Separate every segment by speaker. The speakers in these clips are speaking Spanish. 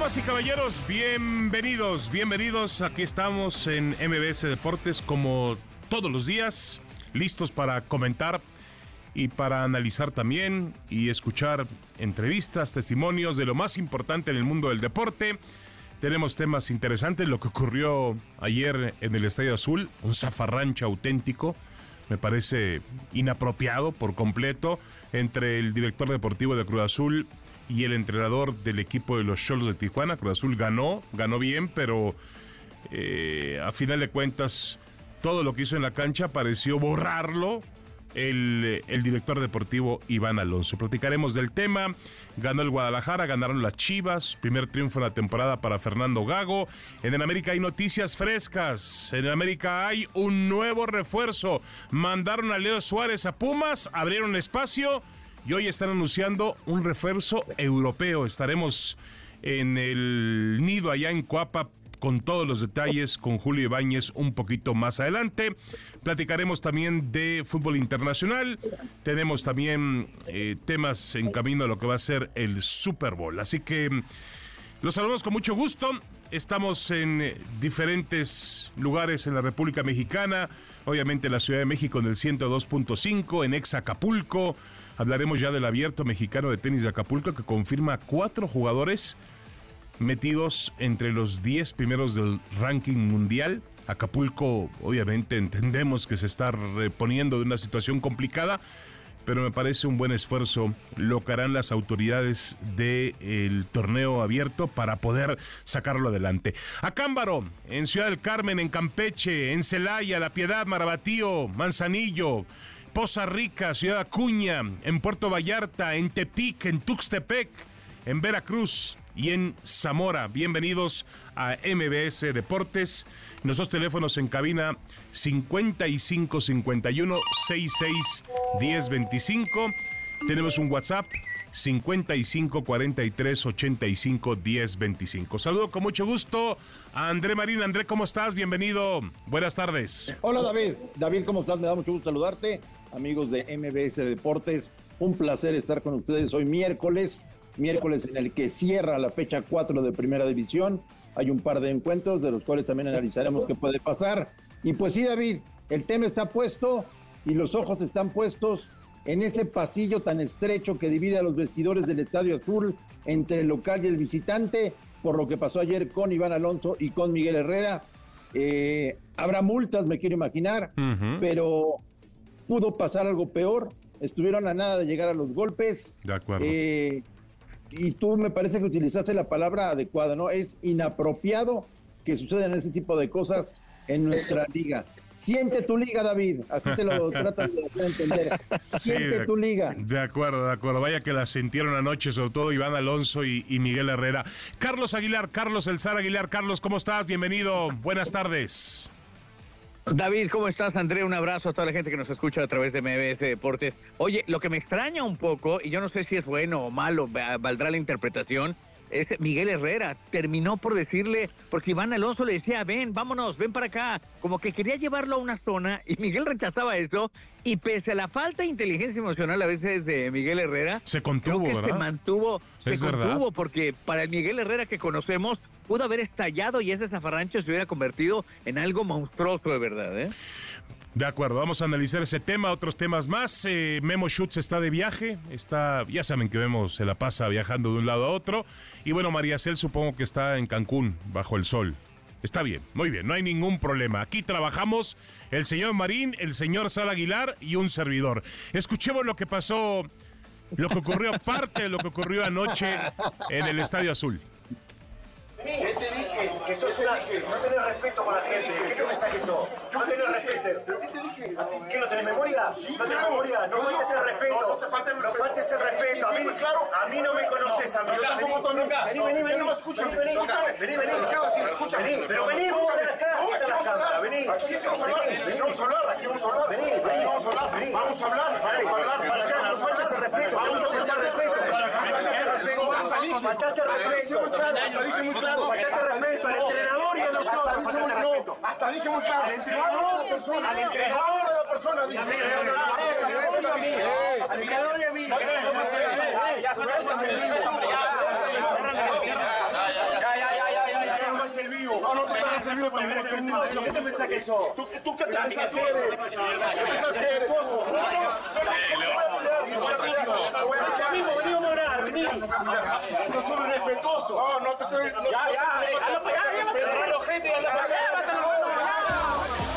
Speaker 1: Damas y caballeros, bienvenidos, bienvenidos. Aquí estamos en MBS Deportes como todos los días, listos para comentar y para analizar también y escuchar entrevistas, testimonios de lo más importante en el mundo del deporte. Tenemos temas interesantes, lo que ocurrió ayer en el Estadio Azul, un zafarrancho auténtico, me parece inapropiado por completo, entre el director deportivo de Cruz Azul y el entrenador del equipo de los Cholos de Tijuana. Cruz Azul ganó, ganó bien, pero eh, a final de cuentas todo lo que hizo en la cancha pareció borrarlo el, el, director deportivo Iván Alonso. Platicaremos del tema. Ganó el Guadalajara, ganaron las Chivas. Primer triunfo en la temporada para Fernando Gago. En el América hay noticias frescas. En el América hay un nuevo refuerzo. Mandaron a Leo Suárez a Pumas, abrieron espacio y hoy están anunciando un refuerzo europeo. Estaremos en el nido allá en Coapa con todos los detalles con Julio Ibáñez un poquito más adelante. Platicaremos también de fútbol internacional. Tenemos también eh, temas en camino a lo que va a ser el Super Bowl. Así que los saludamos con mucho gusto. Estamos en eh, diferentes lugares en la República Mexicana, obviamente en la Ciudad de México en el 102.5, en Ex Acapulco. Hablaremos ya del abierto mexicano de tenis de Acapulco que confirma cuatro jugadores metidos entre los 10 primeros del ranking mundial. Acapulco, obviamente, entendemos que se está reponiendo de una situación complicada, pero me parece un buen esfuerzo lo que harán las autoridades del torneo abierto para poder sacarlo adelante. Acámbaro, en Ciudad del Carmen, en Campeche, en Celaya, La Piedad, Marabatío, Manzanillo. Poza Rica, Ciudad Acuña, en Puerto Vallarta, en Tepic, en Tuxtepec, en Veracruz y en Zamora. Bienvenidos a MBS Deportes. Nuestros teléfonos en cabina 55 51 66 10 25. Tenemos un WhatsApp 55 43 85 10 25. Saludo con mucho gusto a André Marín. André, ¿cómo estás? Bienvenido. Buenas tardes.
Speaker 2: Hola David. David, ¿cómo estás? Me da mucho gusto saludarte. Amigos de MBS Deportes, un placer estar con ustedes hoy miércoles, miércoles en el que cierra la fecha 4 de Primera División. Hay un par de encuentros de los cuales también analizaremos qué puede pasar. Y pues sí, David, el tema está puesto y los ojos están puestos en ese pasillo tan estrecho que divide a los vestidores del Estadio Azul entre el local y el visitante, por lo que pasó ayer con Iván Alonso y con Miguel Herrera. Eh, habrá multas, me quiero imaginar, uh -huh. pero pudo pasar algo peor. Estuvieron a nada de llegar a los golpes.
Speaker 1: De acuerdo.
Speaker 2: Eh, y tú me parece que utilizaste la palabra adecuada, ¿no? Es inapropiado que sucedan ese tipo de cosas en nuestra liga. Siente tu liga, David. Así te lo tratan de hacer entender. Siente
Speaker 1: Sí, de-
Speaker 2: tu liga.
Speaker 1: De acuerdo, de acuerdo. Vaya que la sintieron anoche, sobre todo Iván Alonso y, y Miguel Herrera. Carlos Aguilar, Carlos Elzar Aguilar. Carlos, ¿cómo estás? Bienvenido. Buenas tardes.
Speaker 3: David, ¿cómo estás, André? Un abrazo a toda la gente que nos escucha a través de MBS Deportes. Oye, lo que me extraña un poco, y yo no sé si es bueno o malo, va- valdrá la interpretación, es Miguel Herrera. Terminó por decirle, porque Iván Alonso le decía, ven, vámonos, ven para acá. Como que quería llevarlo a una zona y Miguel rechazaba eso. Y pese a la falta de inteligencia emocional a veces de Miguel Herrera,
Speaker 1: Se contuvo,
Speaker 3: creo que
Speaker 1: ¿verdad?
Speaker 3: se mantuvo, se
Speaker 1: Es verdad.
Speaker 3: contuvo, porque para el Miguel Herrera que conocemos, pudo haber estallado y ese zafarrancho se hubiera convertido en algo monstruoso de verdad, ¿eh?
Speaker 1: De acuerdo, vamos a analizar ese tema, otros temas más. Eh, Memo Schutz está de viaje, está, ya saben que Memo se la pasa viajando de un lado a otro. Y bueno, María Cel supongo que está en Cancún, bajo el sol. Está bien, muy bien, no hay ningún problema. Aquí trabajamos el señor Marín, el señor Sal Aguilar y un servidor. Escuchemos lo que pasó, lo que ocurrió, parte de lo que ocurrió anoche en el Estadio Azul.
Speaker 4: ¿Qué te dije? Que sos una... No tenés respeto con la gente. ¿Qué te pensás que sos? No tenés respeto. ¿Pero qué te dije? ¿Qué no tenés memoria? ¿No tenés memoria? No faltes el respeto. No faltes el respeto. A mí, a mí no me conoces a mí. Vení, vení, vení, no vení, escúchame, vení, vení, escúchame, vení, pero vení, vos ven acá, está la cámara, vení.
Speaker 5: Aquí vamos a hablar, vamos a hablar, aquí vamos a hablar,
Speaker 4: Vení, vení.
Speaker 5: vamos a hablar,
Speaker 4: Vení.
Speaker 5: vamos a hablar, vamos a hablar,
Speaker 4: no faltes el respeto,
Speaker 5: Vamos
Speaker 4: no
Speaker 5: a
Speaker 4: faltes el respeto. Faltaste el respeto.
Speaker 5: Hasta dije muy claro,
Speaker 4: Faltaste el respeto al entrenador y a nosotros.
Speaker 5: hasta dije muy
Speaker 4: el
Speaker 5: claro,
Speaker 4: respeto.
Speaker 5: hasta dije muy claro,
Speaker 4: Al entrenador,
Speaker 5: No, persona,
Speaker 4: al entrenador.
Speaker 5: no, la persona.
Speaker 4: Al entrenador y a mí. Al entrenador y a mí.
Speaker 5: No, no te hagas el vivo tampoco.
Speaker 4: ¿Qué te pensás que sos?
Speaker 5: ¿Tú, tú qué te piensas que eres? ¿Qué piensas que eres? No, no, no, no, no voy a pelear, no voy a pelear, no voy a
Speaker 4: Ya
Speaker 5: pelear.
Speaker 4: mismo, vení a morar, vení. No
Speaker 5: No, no te estoy... no-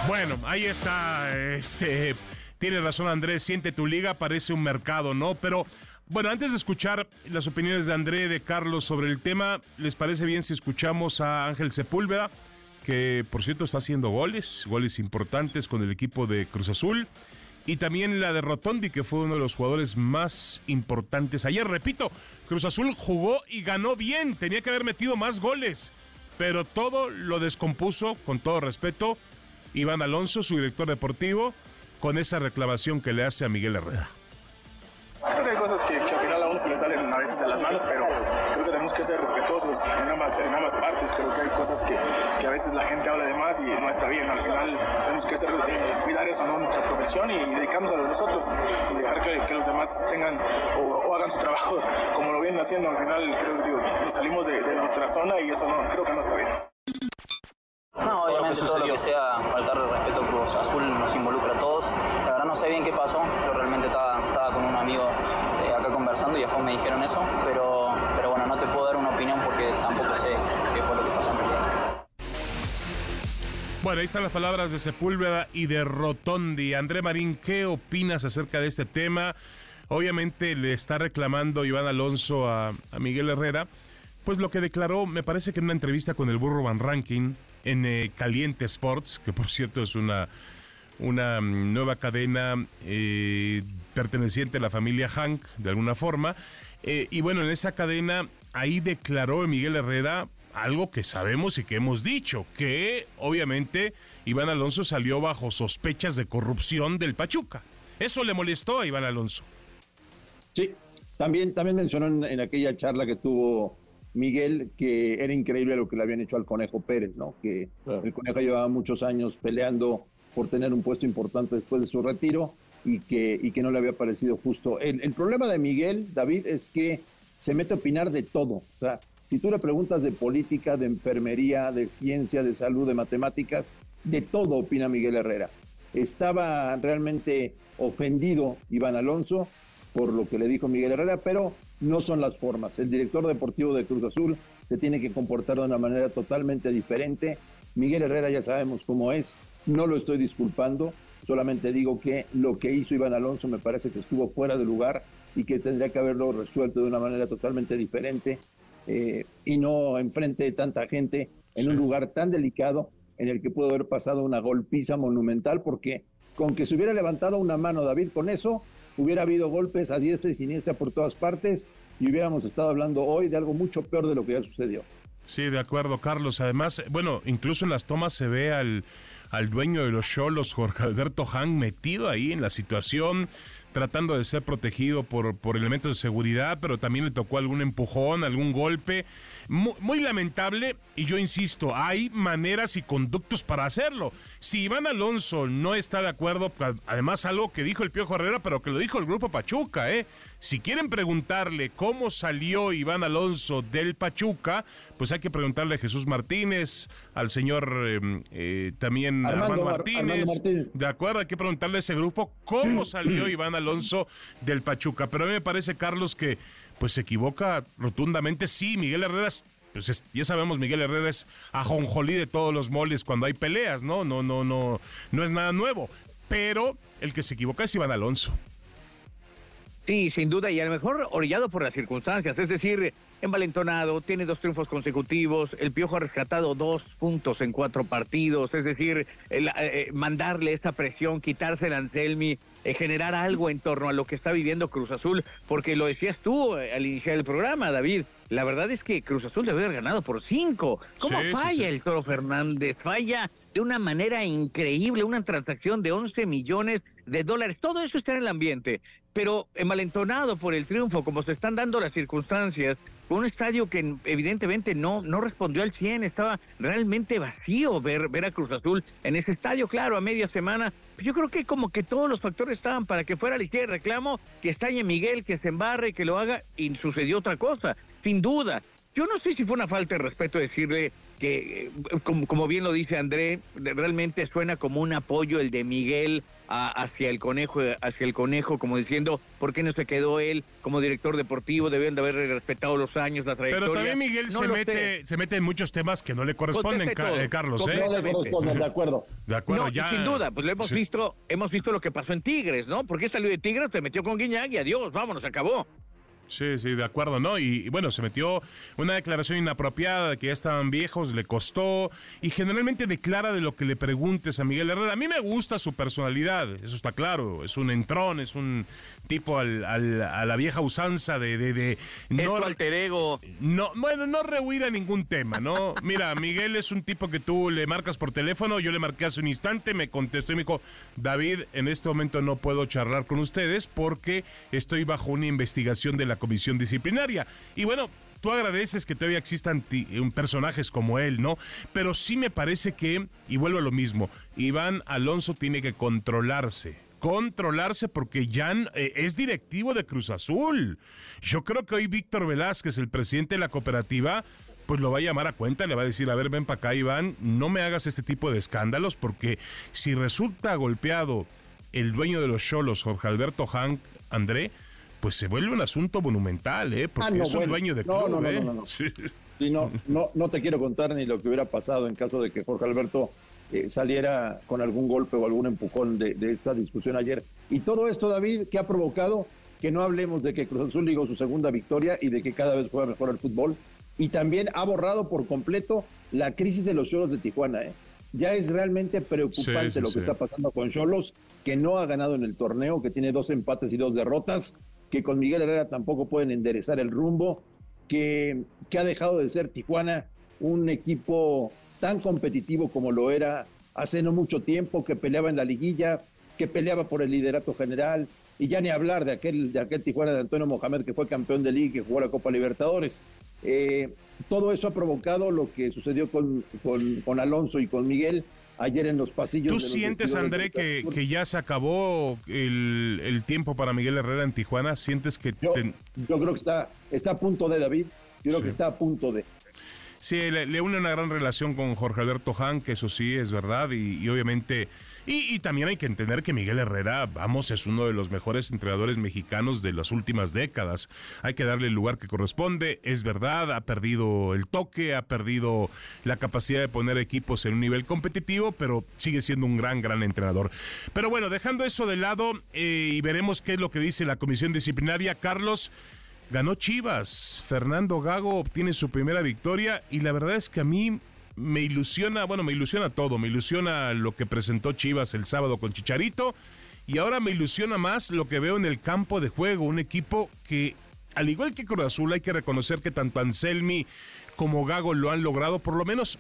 Speaker 1: Bueno, ahí está. Este, tiene razón Andrés, siente tu liga, parece un mercado, ¿no? Pero bueno, antes de escuchar las opiniones de André, de Carlos sobre el tema, ¿les parece bien si escuchamos a Ángel Sepúlveda? Que por cierto está haciendo goles, goles importantes con el equipo de Cruz Azul. Y también la de Rotondi, que fue uno de los jugadores más importantes. Ayer, repito, Cruz Azul jugó y ganó bien. Tenía que haber metido más goles. Pero todo lo descompuso, con todo respeto, Iván Alonso, su director deportivo, con esa reclamación que le hace a Miguel Herrera.
Speaker 6: Hay cosas que, al final a le salen a veces las manos, pero ambas, en ambas partes. Creo que hay cosas que, que a veces la gente habla de más y no está bien. Al final tenemos que ser, eh, cuidar eso, ¿no? nuestra profesión y dedicarnos a nosotros y dejar que, los demás tengan o, hagan su trabajo como lo vienen haciendo. Al final creo que salimos de, nuestra zona y eso no, creo que no
Speaker 7: Bueno,
Speaker 1: ahí están las palabras de Sepúlveda y de Rotondi. André Marín, ¿qué opinas acerca de este tema? Obviamente le está reclamando Iván Alonso a, Miguel Herrera, pues lo que declaró, me parece que en una entrevista con el Burro Van Ranking en eh, Caliente Sports, que por cierto es una, una nueva cadena eh, perteneciente a la familia Hank, de alguna forma. Eh, y bueno, en esa cadena, ahí declaró Miguel Herrera algo que sabemos y que hemos dicho, que obviamente Iván Alonso salió bajo sospechas de corrupción del Pachuca. Eso le molestó a Iván Alonso.
Speaker 2: Sí, también, también mencionó en, en aquella charla que tuvo Miguel que era increíble lo que le habían hecho al Conejo Pérez, ¿no? Que el Conejo llevaba muchos años peleando por tener un puesto importante después de su retiro y que, y que no le había parecido justo. El, el problema de Miguel, David, es que se mete a opinar de todo. O sea, si tú le preguntas de política, de enfermería, de ciencia, de salud, de matemáticas, de todo opina Miguel Herrera. Estaba realmente ofendido Iván Alonso por lo que le dijo Miguel Herrera, pero no son las formas. El director deportivo de Cruz Azul se tiene que comportar de una manera totalmente diferente. Miguel Herrera ya sabemos cómo es, no lo estoy disculpando, solamente digo que lo que hizo Iván Alonso me parece que estuvo fuera de lugar y que tendría que haberlo resuelto de una manera totalmente diferente eh, y no enfrente de tanta gente en un lugar tan delicado en el que pudo haber pasado una golpiza monumental porque con que se hubiera levantado una mano David con eso hubiera habido golpes a diestra y siniestra por todas partes y hubiéramos estado hablando hoy de algo mucho peor de lo que ya sucedió.
Speaker 1: Sí, de acuerdo, Carlos. Además, bueno, incluso en las tomas se ve al, al dueño de los Cholos, Jorge Alberto Han, metido ahí en la situación, tratando de ser protegido por, por elementos de seguridad, pero también le tocó algún empujón, algún golpe. Muy, muy, lamentable, y yo insisto, hay maneras y conductos para hacerlo. Si Iván Alonso no está de acuerdo, además algo que dijo el Piojo Herrera, pero que lo dijo el Grupo Pachuca, ¿eh? Si quieren preguntarle cómo salió Iván Alonso del Pachuca, pues hay que preguntarle a Jesús Martínez, al señor eh, eh, también
Speaker 2: Armando,
Speaker 1: Armando, Martínez.
Speaker 2: Armando Martínez.
Speaker 1: De acuerdo, hay que preguntarle a ese grupo cómo salió Iván Alonso del Pachuca. Pero a mí me parece, Carlos, que pues se equivoca rotundamente. Sí, Miguel Herrera, es, pues es, ya sabemos, Miguel Herrera es ajonjolí de todos los moles cuando hay peleas, ¿no? No, no, no, no es nada nuevo. Pero el que se equivoca es Iván Alonso.
Speaker 3: Sí, sin duda, y a lo mejor orillado por las circunstancias, es decir, envalentonado, tiene dos triunfos consecutivos, el Piojo ha rescatado dos puntos en cuatro partidos, es decir, el, eh, mandarle esa presión, quitarse el Anselmi, eh, generar algo en torno a lo que está viviendo Cruz Azul, porque lo decías tú eh, al iniciar el programa, David. La verdad es que Cruz Azul debe haber ganado por cinco. ¿Cómo
Speaker 1: Sí, sí,
Speaker 3: falla
Speaker 1: sí.
Speaker 3: el Toro Fernández? Falla de una manera increíble, una transacción de 11 millones de dólares. Todo eso está en el ambiente, pero malentonado por el triunfo, como se están dando las circunstancias, un estadio que evidentemente no, no respondió al 100, estaba realmente vacío ver, ver a Cruz Azul en ese estadio, claro, a media semana. Yo creo que como que todos los factores estaban para que fuera a la izquierda el reclamo, que estalle Miguel, que se embarre, que lo haga, y sucedió otra cosa, sin duda. Yo no sé si fue una falta de respeto decirle que, eh, como, como bien lo dice André, realmente suena como un apoyo el de Miguel a- hacia el conejo, hacia el conejo, como diciendo, ¿por qué no se quedó él como director deportivo? Debían de haber respetado los años, la trayectoria.
Speaker 1: Pero también Miguel
Speaker 3: No
Speaker 1: se, mete,
Speaker 3: sé.
Speaker 1: se mete en muchos temas que no le corresponden,
Speaker 3: Conteste
Speaker 1: Ca-
Speaker 3: todo.
Speaker 1: eh, Carlos. ¿eh?
Speaker 2: No le
Speaker 3: Completamente.
Speaker 2: corresponden, de acuerdo.
Speaker 1: De acuerdo,
Speaker 3: No,
Speaker 1: ya.
Speaker 3: sin duda, pues lo hemos
Speaker 1: Sí.
Speaker 3: visto, hemos visto lo que pasó en Tigres, ¿no? Porque salió de Tigres, se metió con Guiñac y adiós, vámonos, se acabó.
Speaker 1: Sí, sí, de acuerdo, ¿no? Y, y bueno, se metió una declaración inapropiada de que ya estaban viejos, le costó, y generalmente declara de lo que le preguntes a Miguel Herrera. A mí me gusta su personalidad, eso está claro, es un entrón, es un tipo al- al- a la vieja usanza de... de, no,
Speaker 3: alter ego.
Speaker 1: no, bueno, no rehuir a ningún tema, ¿no? Mira, Miguel es un tipo que tú le marcas por teléfono, yo le marqué hace un instante, me contestó y me dijo, David, en este momento no puedo charlar con ustedes porque estoy bajo una investigación de la comisión disciplinaria. Y bueno, tú agradeces que todavía existan un personajes como él, ¿no? Pero sí me parece que, y vuelvo a lo mismo, Iván Alonso tiene que controlarse controlarse porque ya eh, es directivo de Cruz Azul. Yo creo que hoy Víctor Velázquez, el presidente de la cooperativa, pues lo va a llamar a cuenta, le va a decir, a ver, ven para acá, Iván, no me hagas este tipo de escándalos, porque si resulta golpeado el dueño de los Cholos, Jorge Alberto Hank, André, pues se vuelve un asunto monumental, ¿eh? Porque
Speaker 2: Ah, no,
Speaker 1: es un
Speaker 2: bueno.
Speaker 1: dueño de club,
Speaker 2: no, no,
Speaker 1: ¿eh?
Speaker 2: no, no, no.
Speaker 1: Sí.
Speaker 2: Sí, no, no, no te quiero contar ni lo que hubiera pasado en caso de que Jorge Alberto eh, saliera con algún golpe o algún empujón de, de esta discusión ayer. Y todo esto, David, que ha provocado que no hablemos de que Cruz Azul ligó su segunda victoria y de que cada vez juega mejor el fútbol. Y también ha borrado por completo la crisis de los Cholos de Tijuana. ¿eh? Ya es realmente preocupante
Speaker 1: Sí, sí,
Speaker 2: lo que está pasando con Cholos, que no ha ganado en el torneo, que tiene dos empates y dos derrotas, que con Miguel Herrera tampoco pueden enderezar el rumbo que, que ha dejado de ser Tijuana un equipo tan competitivo como lo era hace no mucho tiempo, que peleaba en la liguilla, que peleaba por el liderato general, y ya ni hablar de aquel, de aquel Tijuana de Antonio Mohamed que fue campeón de liga que jugó la Copa Libertadores. Eh, todo eso ha provocado lo que sucedió con, con Alonso y con Miguel ayer en los pasillos.
Speaker 1: ¿Tú
Speaker 2: de los
Speaker 1: sientes, André, que, que ya se acabó el, el tiempo para Miguel Herrera en Tijuana? ¿Sientes que...
Speaker 2: Yo, yo creo que está, está a punto de David, yo creo
Speaker 1: Sí.
Speaker 2: que está a punto de...
Speaker 1: Sí, le, le une una gran relación con Jorge Alberto Han, que eso sí es verdad, y, y obviamente, y, también hay que entender que Miguel Herrera, vamos, es uno de los mejores entrenadores mexicanos de las últimas décadas. Hay que darle el lugar que corresponde, es verdad, ha perdido el toque, ha perdido la capacidad de poner equipos en un nivel competitivo, pero sigue siendo un gran, gran entrenador. Pero bueno, dejando eso de lado eh, y veremos qué es lo que dice la comisión disciplinaria, Carlos. Ganó Chivas. Fernando Gago obtiene su primera victoria y la verdad es que a mí me ilusiona, bueno, me ilusiona todo. Me ilusiona lo que presentó Chivas el sábado con Chicharito y ahora me ilusiona más lo que veo en el campo de juego. Un equipo que, al igual que Cruz Azul, hay que reconocer que tanto Anselmi como Gago lo han logrado, por lo menos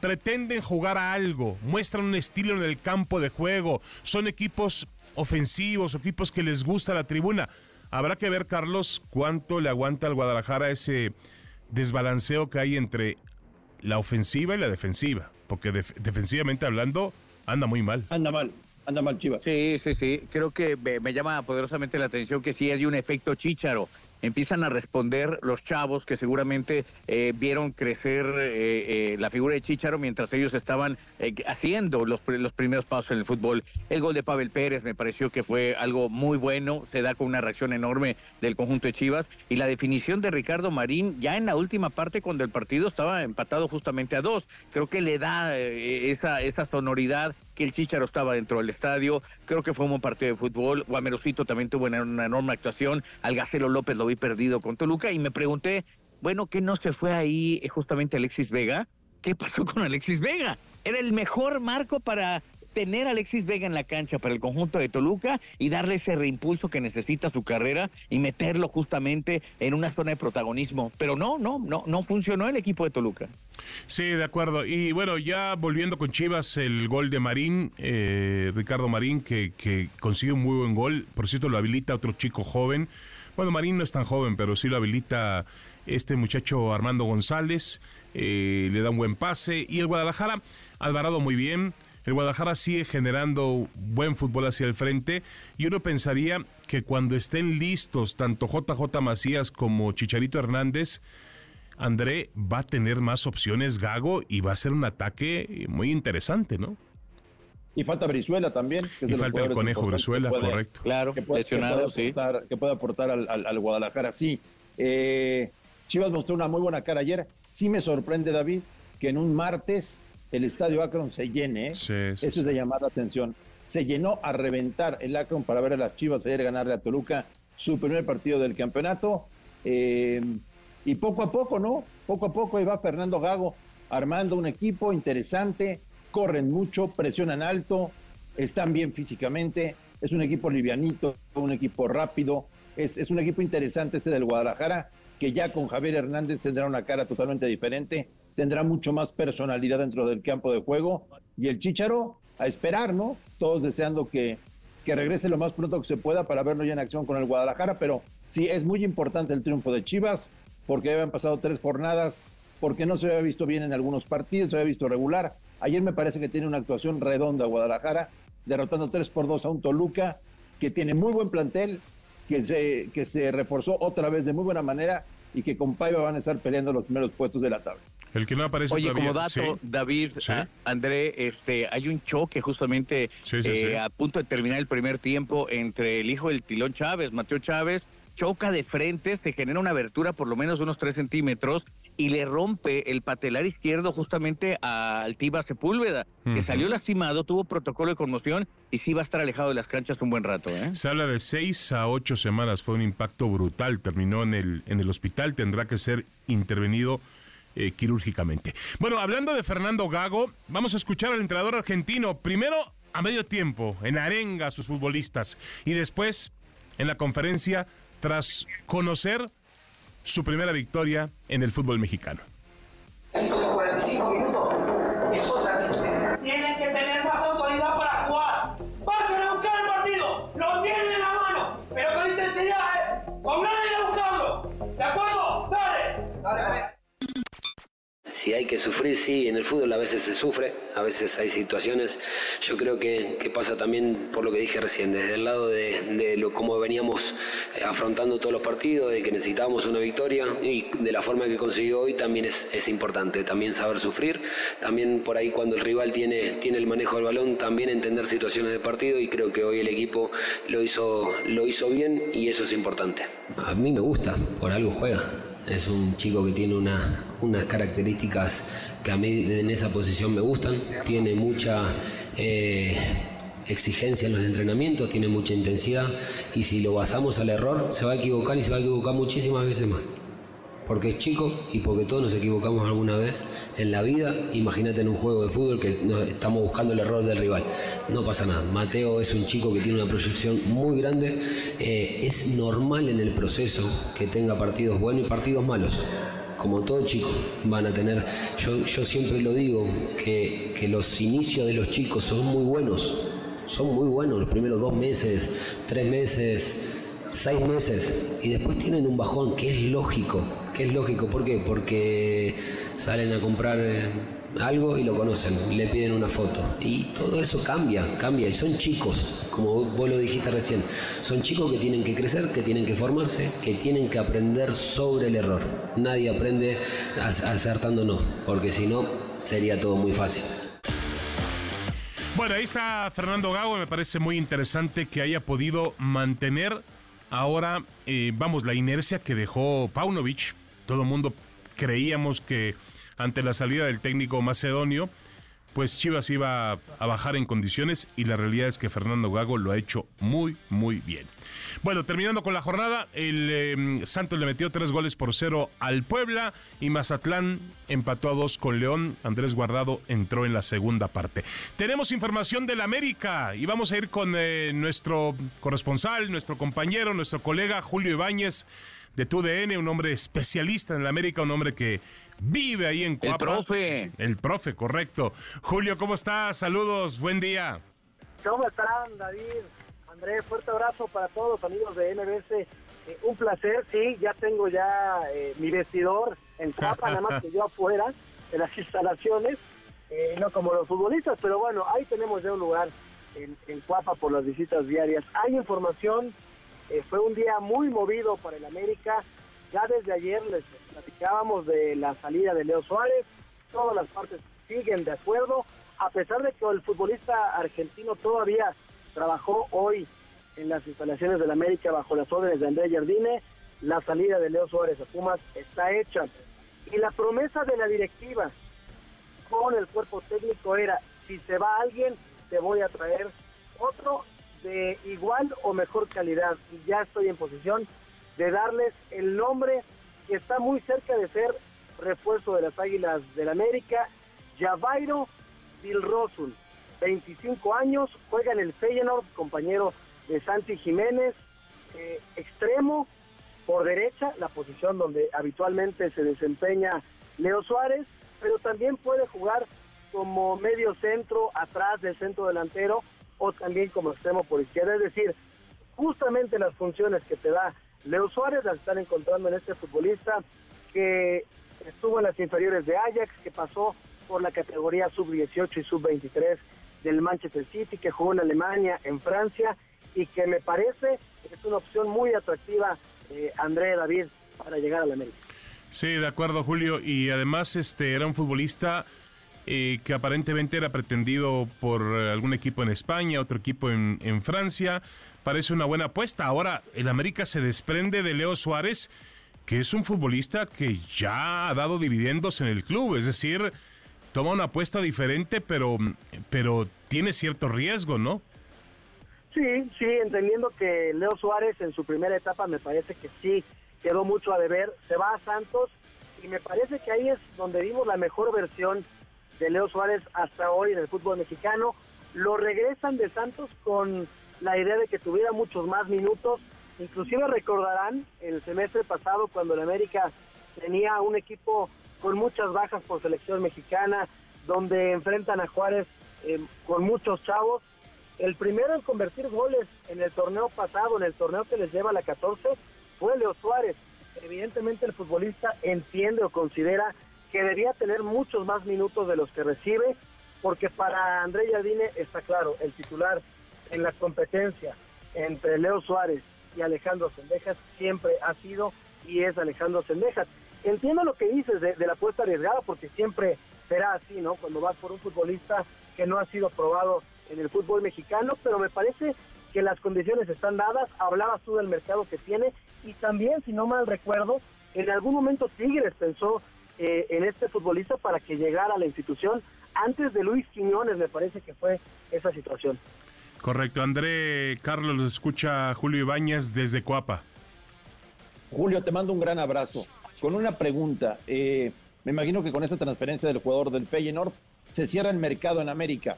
Speaker 1: pretenden jugar a algo, muestran un estilo en el campo de juego, son equipos ofensivos, equipos que les gusta la tribuna. Habrá que ver, Carlos, cuánto le aguanta al Guadalajara ese desbalanceo que hay entre la ofensiva y la defensiva, porque def- defensivamente hablando anda muy mal.
Speaker 2: Anda mal, anda mal Chivas.
Speaker 3: Sí, sí, sí. Creo que me, me llama poderosamente la atención que sí hay un efecto chícharo. Empiezan a responder los chavos que seguramente eh, vieron crecer eh, eh, la figura de Chícharo mientras ellos estaban haciendo los, los primeros pasos en el fútbol. El gol de Pavel Pérez me pareció que fue algo muy bueno, se da con una reacción enorme del conjunto de Chivas. Y la definición de Ricardo Marín ya en la última parte cuando el partido estaba empatado justamente a dos. Creo que le da esa, esa sonoridad que el Chicharo estaba dentro del estadio. Creo que fue un buen partido de fútbol. Guamerosito también tuvo una, una enorme actuación. Al Gacelo López lo vi perdido con Toluca y me pregunté, bueno, ¿qué no se fue ahí eh, justamente Alexis Vega? ¿Qué pasó con Alexis Vega? Era el mejor marco para tener a Alexis Vega en la cancha para el conjunto de Toluca y darle ese reimpulso que necesita su carrera y meterlo justamente en una zona de protagonismo. Pero no, no, no, no funcionó el equipo de Toluca.
Speaker 1: Sí, de acuerdo. Y bueno, ya volviendo con Chivas, el gol de Marín, eh, Ricardo Marín, que, consigue un muy buen gol. Por cierto, lo habilita otro chico joven. Bueno, Marín no es tan joven, pero sí lo habilita este muchacho Armando González. Eh, le da un buen pase. Y el Guadalajara, Alvarado muy bien. El Guadalajara sigue generando buen fútbol hacia el frente y uno pensaría que cuando estén listos tanto JJ Macías como Chicharito Hernández, André va a tener más opciones Gago y va a ser un ataque muy interesante, ¿no?
Speaker 2: Y falta Brizuela también.
Speaker 1: y falta el conejo Brizuela, correcto.
Speaker 3: Claro, que puede,
Speaker 2: aportar, que puede aportar al, Guadalajara, sí. Eh, Chivas mostró una muy buena cara ayer. Sí me sorprende, David, que en un martes el estadio Akron se llene. ¿eh? Eso es de llamar la atención. Se llenó a reventar el Akron para ver a las Chivas ayer ganarle a Toluca su primer partido del campeonato. Eh, y poco a poco, ¿no? Poco a poco ahí va Fernando Gago armando un equipo interesante, corren mucho, presionan alto, están bien físicamente, es un equipo livianito, un equipo rápido, es, es un equipo interesante este del Guadalajara, que ya con Javier Hernández tendrá una cara totalmente diferente, tendrá mucho más personalidad dentro del campo de juego, y el Chicharo a esperar, ¿no? Todos deseando que, que regrese lo más pronto que se pueda para verlo ya en acción con el Guadalajara, pero sí, es muy importante el triunfo de Chivas, porque habían pasado tres jornadas, porque no se había visto bien en algunos partidos, se había visto regular. Ayer me parece que tiene una actuación redonda Guadalajara, derrotando 3 por 2 a un Toluca que tiene muy buen plantel, que se, que se reforzó otra vez de muy buena manera y que con Paiva van a estar peleando los primeros puestos de la tabla.
Speaker 1: El que no aparece
Speaker 3: Oye, como dato, David, André, este, hay un choque justamente eh, a punto de terminar el primer tiempo entre el hijo del Tilón Chávez, Mateo Chávez, choca de frente, se genera una abertura por lo menos unos 3 centímetros y le rompe el patelar izquierdo justamente a Altiva Sepúlveda, que salió lastimado, tuvo protocolo de conmoción y sí va a estar alejado de las canchas un buen rato. ¿eh?
Speaker 1: Se habla de seis a ocho semanas, fue un impacto brutal, terminó en el, en el hospital, tendrá que ser intervenido eh, quirúrgicamente. Bueno, hablando de Fernando Gago, vamos a escuchar al entrenador argentino, primero a medio tiempo, en arenga a sus futbolistas, y después en la conferencia tras conocer su primera victoria en el fútbol mexicano.
Speaker 8: 45 minutos
Speaker 9: si hay que sufrir, sí, en el fútbol a veces se sufre, a veces hay situaciones. Yo creo que, pasa también por lo que dije recién, desde el lado de, lo, cómo veníamos eh, afrontando todos los partidos, de que necesitábamos una victoria y de la forma que consiguió hoy también es, importante, también saber sufrir, también por ahí cuando el rival tiene, tiene el manejo del balón, también entender situaciones de partido y creo que hoy el equipo lo hizo, lo hizo bien y eso es importante. A mí me gusta, por algo juega. Es un chico que tiene unas características que a mí en esa posición me gustan. Tiene mucha eh, exigencia en los entrenamientos, tiene mucha intensidad y si lo basamos al error se va a equivocar y se va a equivocar muchísimas veces más porque es chico y porque todos nos equivocamos alguna vez en la vida. Imagínate en un juego de fútbol que estamos buscando el error del rival. No pasa nada. Mateo es un chico que tiene una proyección muy grande. Eh, es normal en el proceso que tenga partidos buenos y partidos malos. Como todo chico, van a tener. Yo, siempre lo digo, que los inicios de los chicos son muy buenos. Son muy buenos los primeros dos meses, tres meses, seis meses. Y después tienen un bajón, que es lógico que es lógico, ¿por qué? Porque salen a comprar eh, algo y lo conocen, le piden una foto. Y todo eso cambia, cambia. Y son chicos, como vos lo dijiste recién, son chicos que tienen que crecer, que tienen que formarse, que tienen que aprender sobre el error. Nadie aprende acertándonos, porque si no, sería todo muy fácil.
Speaker 1: Bueno, ahí está Fernando Gago, me parece muy interesante que haya podido mantener ahora, eh, vamos, la inercia que dejó Paunovic todo el mundo creíamos que ante la salida del técnico macedonio, pues Chivas iba a bajar en condiciones y la realidad es que Fernando Gago lo ha hecho muy, muy bien. Bueno, terminando con la jornada, el em, Santos le metió tres goles por cero al Puebla y Mazatlán empató a dos con León. Andrés Guardado entró en la segunda parte. Tenemos información del América y vamos a ir con eh, nuestro corresponsal, nuestro compañero, nuestro colega Julio Ibáñez de TUDN, un hombre especialista en el América, un hombre que vive ahí en
Speaker 3: Cuapa. El profe.
Speaker 1: El profe, correcto. Julio, ¿cómo estás? Saludos, buen día.
Speaker 10: ¿Cómo están, David? Andrés, fuerte abrazo para todos los amigos de NBS. Eh, un placer, sí, ya tengo ya eh, mi vestidor en Cuapa, nada más que yo afuera de las instalaciones, eh, no como los futbolistas, pero bueno, ahí tenemos ya un lugar en, en Cuapa por las visitas diarias. Hay información, fue un día muy movido para el América, ya desde ayer les platicábamos de la salida de Leo Suárez, todas las partes siguen de acuerdo, a pesar de que el futbolista argentino todavía trabajó hoy en las instalaciones del América bajo las órdenes de Andrés Jardine, la salida de Leo Suárez a Pumas está hecha. Y la promesa de la directiva con el cuerpo técnico era, si se va alguien, te voy a traer otro de igual o mejor calidad. Y ya estoy en posición de darles el nombre que está muy cerca de ser refuerzo de las Águilas del América, Javairo Dilrosun, 25 años, juega en el Feyenoord, compañero de Santi Jiménez, eh, extremo por derecha, la posición donde habitualmente se desempeña Leo Suárez, pero también puede jugar como medio centro atrás del centro delantero o también como extremo por izquierda, es decir, justamente las funciones que te da Leo Suárez las están encontrando en este futbolista que estuvo en las inferiores de Ajax, que pasó por la categoría sub-18 y sub-23 del Manchester City, que jugó en Alemania, en Francia, y que me parece es una opción muy atractiva, eh, André David, para llegar a la América.
Speaker 1: Sí, de acuerdo, Julio. Y además este era un futbolista eh, que aparentemente era pretendido por algún equipo en España, otro equipo en, en Francia parece una buena apuesta. Ahora, el América se desprende de Leo Suárez, que es un futbolista que ya ha dado dividendos en el club, es decir, toma una apuesta diferente, pero, pero tiene cierto riesgo, ¿no?
Speaker 10: Sí, sí, entendiendo que Leo Suárez en su primera etapa me parece que sí quedó mucho a deber, se va a Santos y me parece que ahí es donde vimos la mejor versión de Leo Suárez hasta hoy en el fútbol mexicano. Lo regresan de Santos con la idea de que tuviera muchos más minutos. Inclusive recordarán el semestre pasado cuando el América tenía un equipo con muchas bajas por selección mexicana, donde enfrentan a Juárez eh, con muchos chavos. El primero en convertir goles en el torneo pasado, en el torneo que les lleva a la 14, fue Leo Suárez. Evidentemente el futbolista entiende o considera que debía tener muchos más minutos de los que recibe, porque para André Jardine está claro, el titular en la competencia entre Leo Suárez y Alejandro Sendejas siempre ha sido y es Alejandro Sendejas. Entiendo lo que dices de, la apuesta arriesgada porque siempre será así, ¿no? Cuando vas por un futbolista que no ha sido probado en el fútbol mexicano, pero me parece que las condiciones están dadas. Hablabas tú del mercado que tiene y también, si no mal recuerdo, en algún momento Tigres pensó eh, en este futbolista para que llegara a la institución. Antes de Luis Quiñones me parece que fue esa situación.
Speaker 1: Correcto. André Carlos, lo escucha Julio Ibáñez desde Coapa.
Speaker 2: Julio, te mando un gran abrazo. Con una pregunta. Eh, me imagino que con esta transferencia del jugador del Feyenoord se cierra el mercado en América,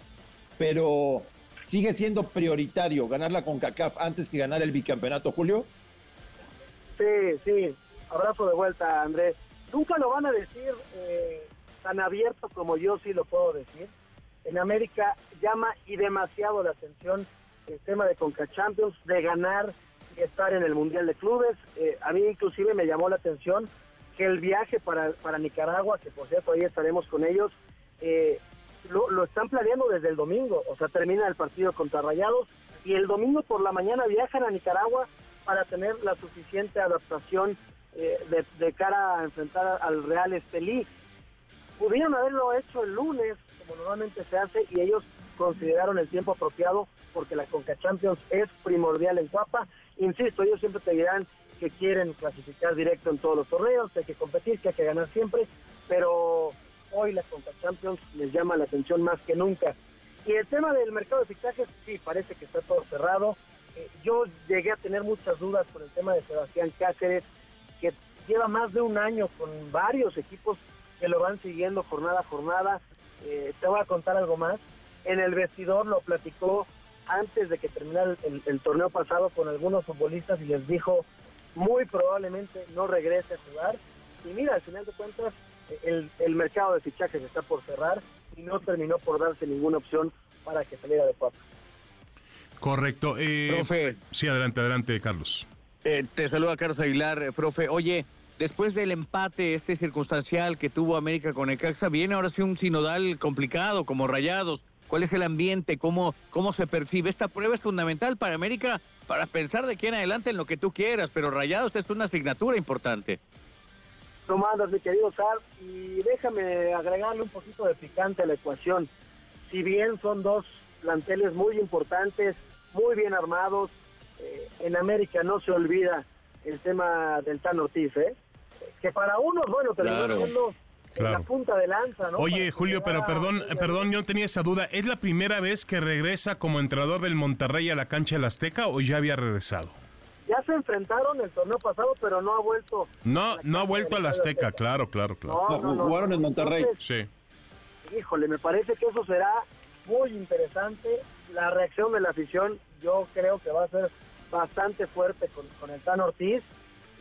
Speaker 2: pero ¿sigue siendo prioritario ganar la CONCACAF antes que ganar el bicampeonato, Julio?
Speaker 10: Sí, sí. Abrazo de vuelta, Andrés. Nunca lo van a decir eh, tan abierto como yo sí lo puedo decir en América llama y demasiado la atención el tema de Conca Champions, de ganar y estar en el Mundial de Clubes. Eh, a mí inclusive me llamó la atención que el viaje para, para Nicaragua, que por cierto ahí estaremos con ellos, eh, lo, lo, están planeando desde el domingo, o sea, termina el partido contra Rayados y el domingo por la mañana viajan a Nicaragua para tener la suficiente adaptación eh, de, de, cara a enfrentar al Real Estelí. Pudieron haberlo hecho el lunes, como normalmente se hace, y ellos consideraron el tiempo apropiado porque la Conca Champions es primordial en Cuapa. Insisto, ellos siempre te dirán que quieren clasificar directo en todos los torneos, que hay que competir, que hay que ganar siempre, pero hoy la Conca Champions les llama la atención más que nunca. Y el tema del mercado de fichajes, sí, parece que está todo cerrado. Eh, yo llegué a tener muchas dudas por el tema de Sebastián Cáceres, que lleva más de un año con varios equipos que lo van siguiendo jornada a jornada. Eh, te voy a contar algo más. En el vestidor lo platicó antes de que terminara el, el torneo pasado con algunos futbolistas y les dijo muy probablemente no regrese a jugar. Y mira, al final de cuentas, el, el mercado de fichajes está por cerrar y no terminó por darse ninguna opción para que saliera de Cuapa.
Speaker 1: Correcto. Eh,
Speaker 3: Profe.
Speaker 1: Sí, adelante, adelante, Carlos.
Speaker 3: Eh, te saluda Carlos Aguilar, eh, profe. Oye, después del empate este circunstancial que tuvo América con el Caxa, viene ahora sí un sinodal complicado como Rayados. ¿Cuál es el ambiente? ¿Cómo, ¿Cómo se percibe? Esta prueba es fundamental para América para pensar de aquí en adelante en lo que tú quieras, pero Rayados es una asignatura importante.
Speaker 10: ¿Cómo andas, mi querido Sar? Y déjame agregarle un poquito de picante a la ecuación. Si bien son dos planteles muy importantes, muy bien armados, eh, en América no se olvida el tema del Tan Ortiz, ¿eh? Que para unos, bueno, terminó
Speaker 1: Claro.
Speaker 10: siendo
Speaker 1: Claro.
Speaker 10: la punta de lanza, ¿no?
Speaker 1: Oye,
Speaker 10: Para
Speaker 1: Julio, pero perdón, perdón, yo no tenía esa duda. ¿Es la primera vez que regresa como entrenador del Monterrey a la cancha del Azteca o ya había regresado?
Speaker 10: Ya se enfrentaron el torneo pasado, pero no ha vuelto.
Speaker 1: No, no ha vuelto al Azteca, claro, claro, claro.
Speaker 10: No, no, no.
Speaker 2: Jugaron en Monterrey.
Speaker 10: Entonces,
Speaker 1: Sí.
Speaker 10: Híjole, me parece que eso será muy interesante. La reacción de la afición yo creo que va a ser bastante fuerte con, con el Tan Ortiz.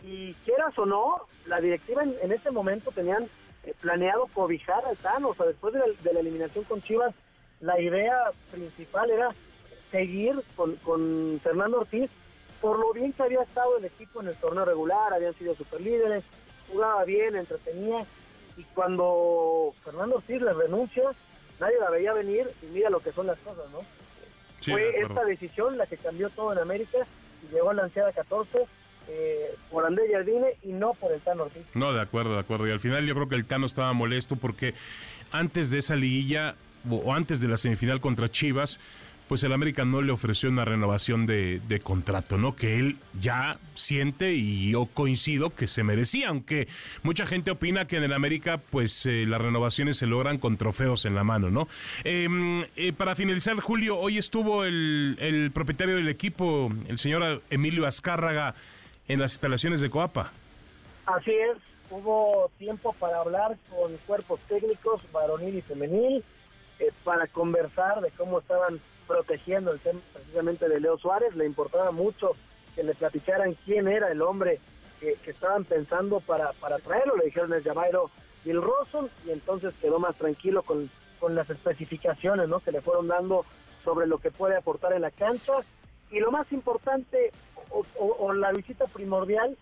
Speaker 10: Y quieras o no, la directiva en, en este momento tenían eh, planeado cobijar al Tan. O sea, después de la, de la eliminación con Chivas, la idea principal era seguir con, con Fernando Ortiz por lo bien que había estado el equipo en el torneo regular, habían sido superlíderes, jugaba bien, entretenía, y cuando Fernando Ortiz le renuncia, nadie la veía venir, y mira lo que son las cosas, ¿no?
Speaker 1: Sí,
Speaker 10: Fue esta decisión la que cambió todo en América, llegó a la ansiada 14 eh, por André Jardine y no por el Tan Ortiz.
Speaker 1: No, de acuerdo, de acuerdo. Y al final yo creo que el Tano estaba molesto porque antes de esa liguilla o antes de la semifinal contra Chivas, pues el América no le ofreció una renovación de, de contrato, ¿no? Que él ya siente y yo coincido que se merecía, aunque mucha gente opina que en el América, pues eh, las renovaciones se logran con trofeos en la mano, ¿no? Eh, eh, para finalizar, Julio, hoy estuvo el, el propietario del equipo, el señor Emilio Azcárraga, en las instalaciones de Coapa.
Speaker 10: Así es, hubo tiempo para hablar con cuerpos técnicos, varonil y femenil, eh, para conversar de cómo estaban protegiendo el tema precisamente de Leo Suárez. Le importaba mucho que le platicaran quién era el hombre que, estaban pensando para, para traerlo. Le dijeron el Jamairo Bill Rosson y entonces quedó más tranquilo con, con las especificaciones ¿no? que le fueron dando sobre lo que puede aportar en la cancha. Y lo más importante, o la visita primordial,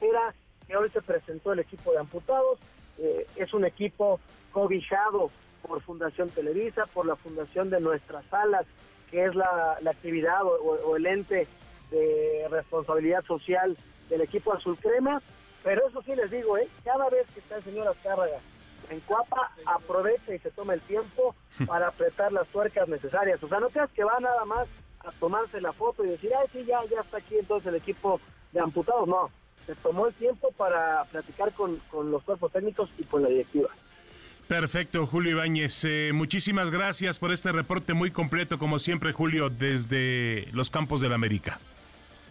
Speaker 10: era que hoy se presentó el equipo de amputados. Eh, es un equipo cobijado por Fundación Televisa, por la fundación de Nuestras Salas, que es la, la actividad o, o el ente de responsabilidad social del equipo Azul Crema. Pero eso sí les digo, ¿eh? cada vez que está el señor Azcárraga en Cuapa, aprovecha y se toma el tiempo para apretar las tuercas necesarias. O sea, no creas que va nada más a tomarse la foto y decir, ay, sí, ya, ya está aquí entonces el equipo de amputados. No, se tomó el tiempo para platicar con, con los cuerpos técnicos y con la directiva.
Speaker 1: Perfecto, Julio Ibáñez. Eh, muchísimas gracias por este reporte muy completo, como siempre, Julio, desde los campos del América.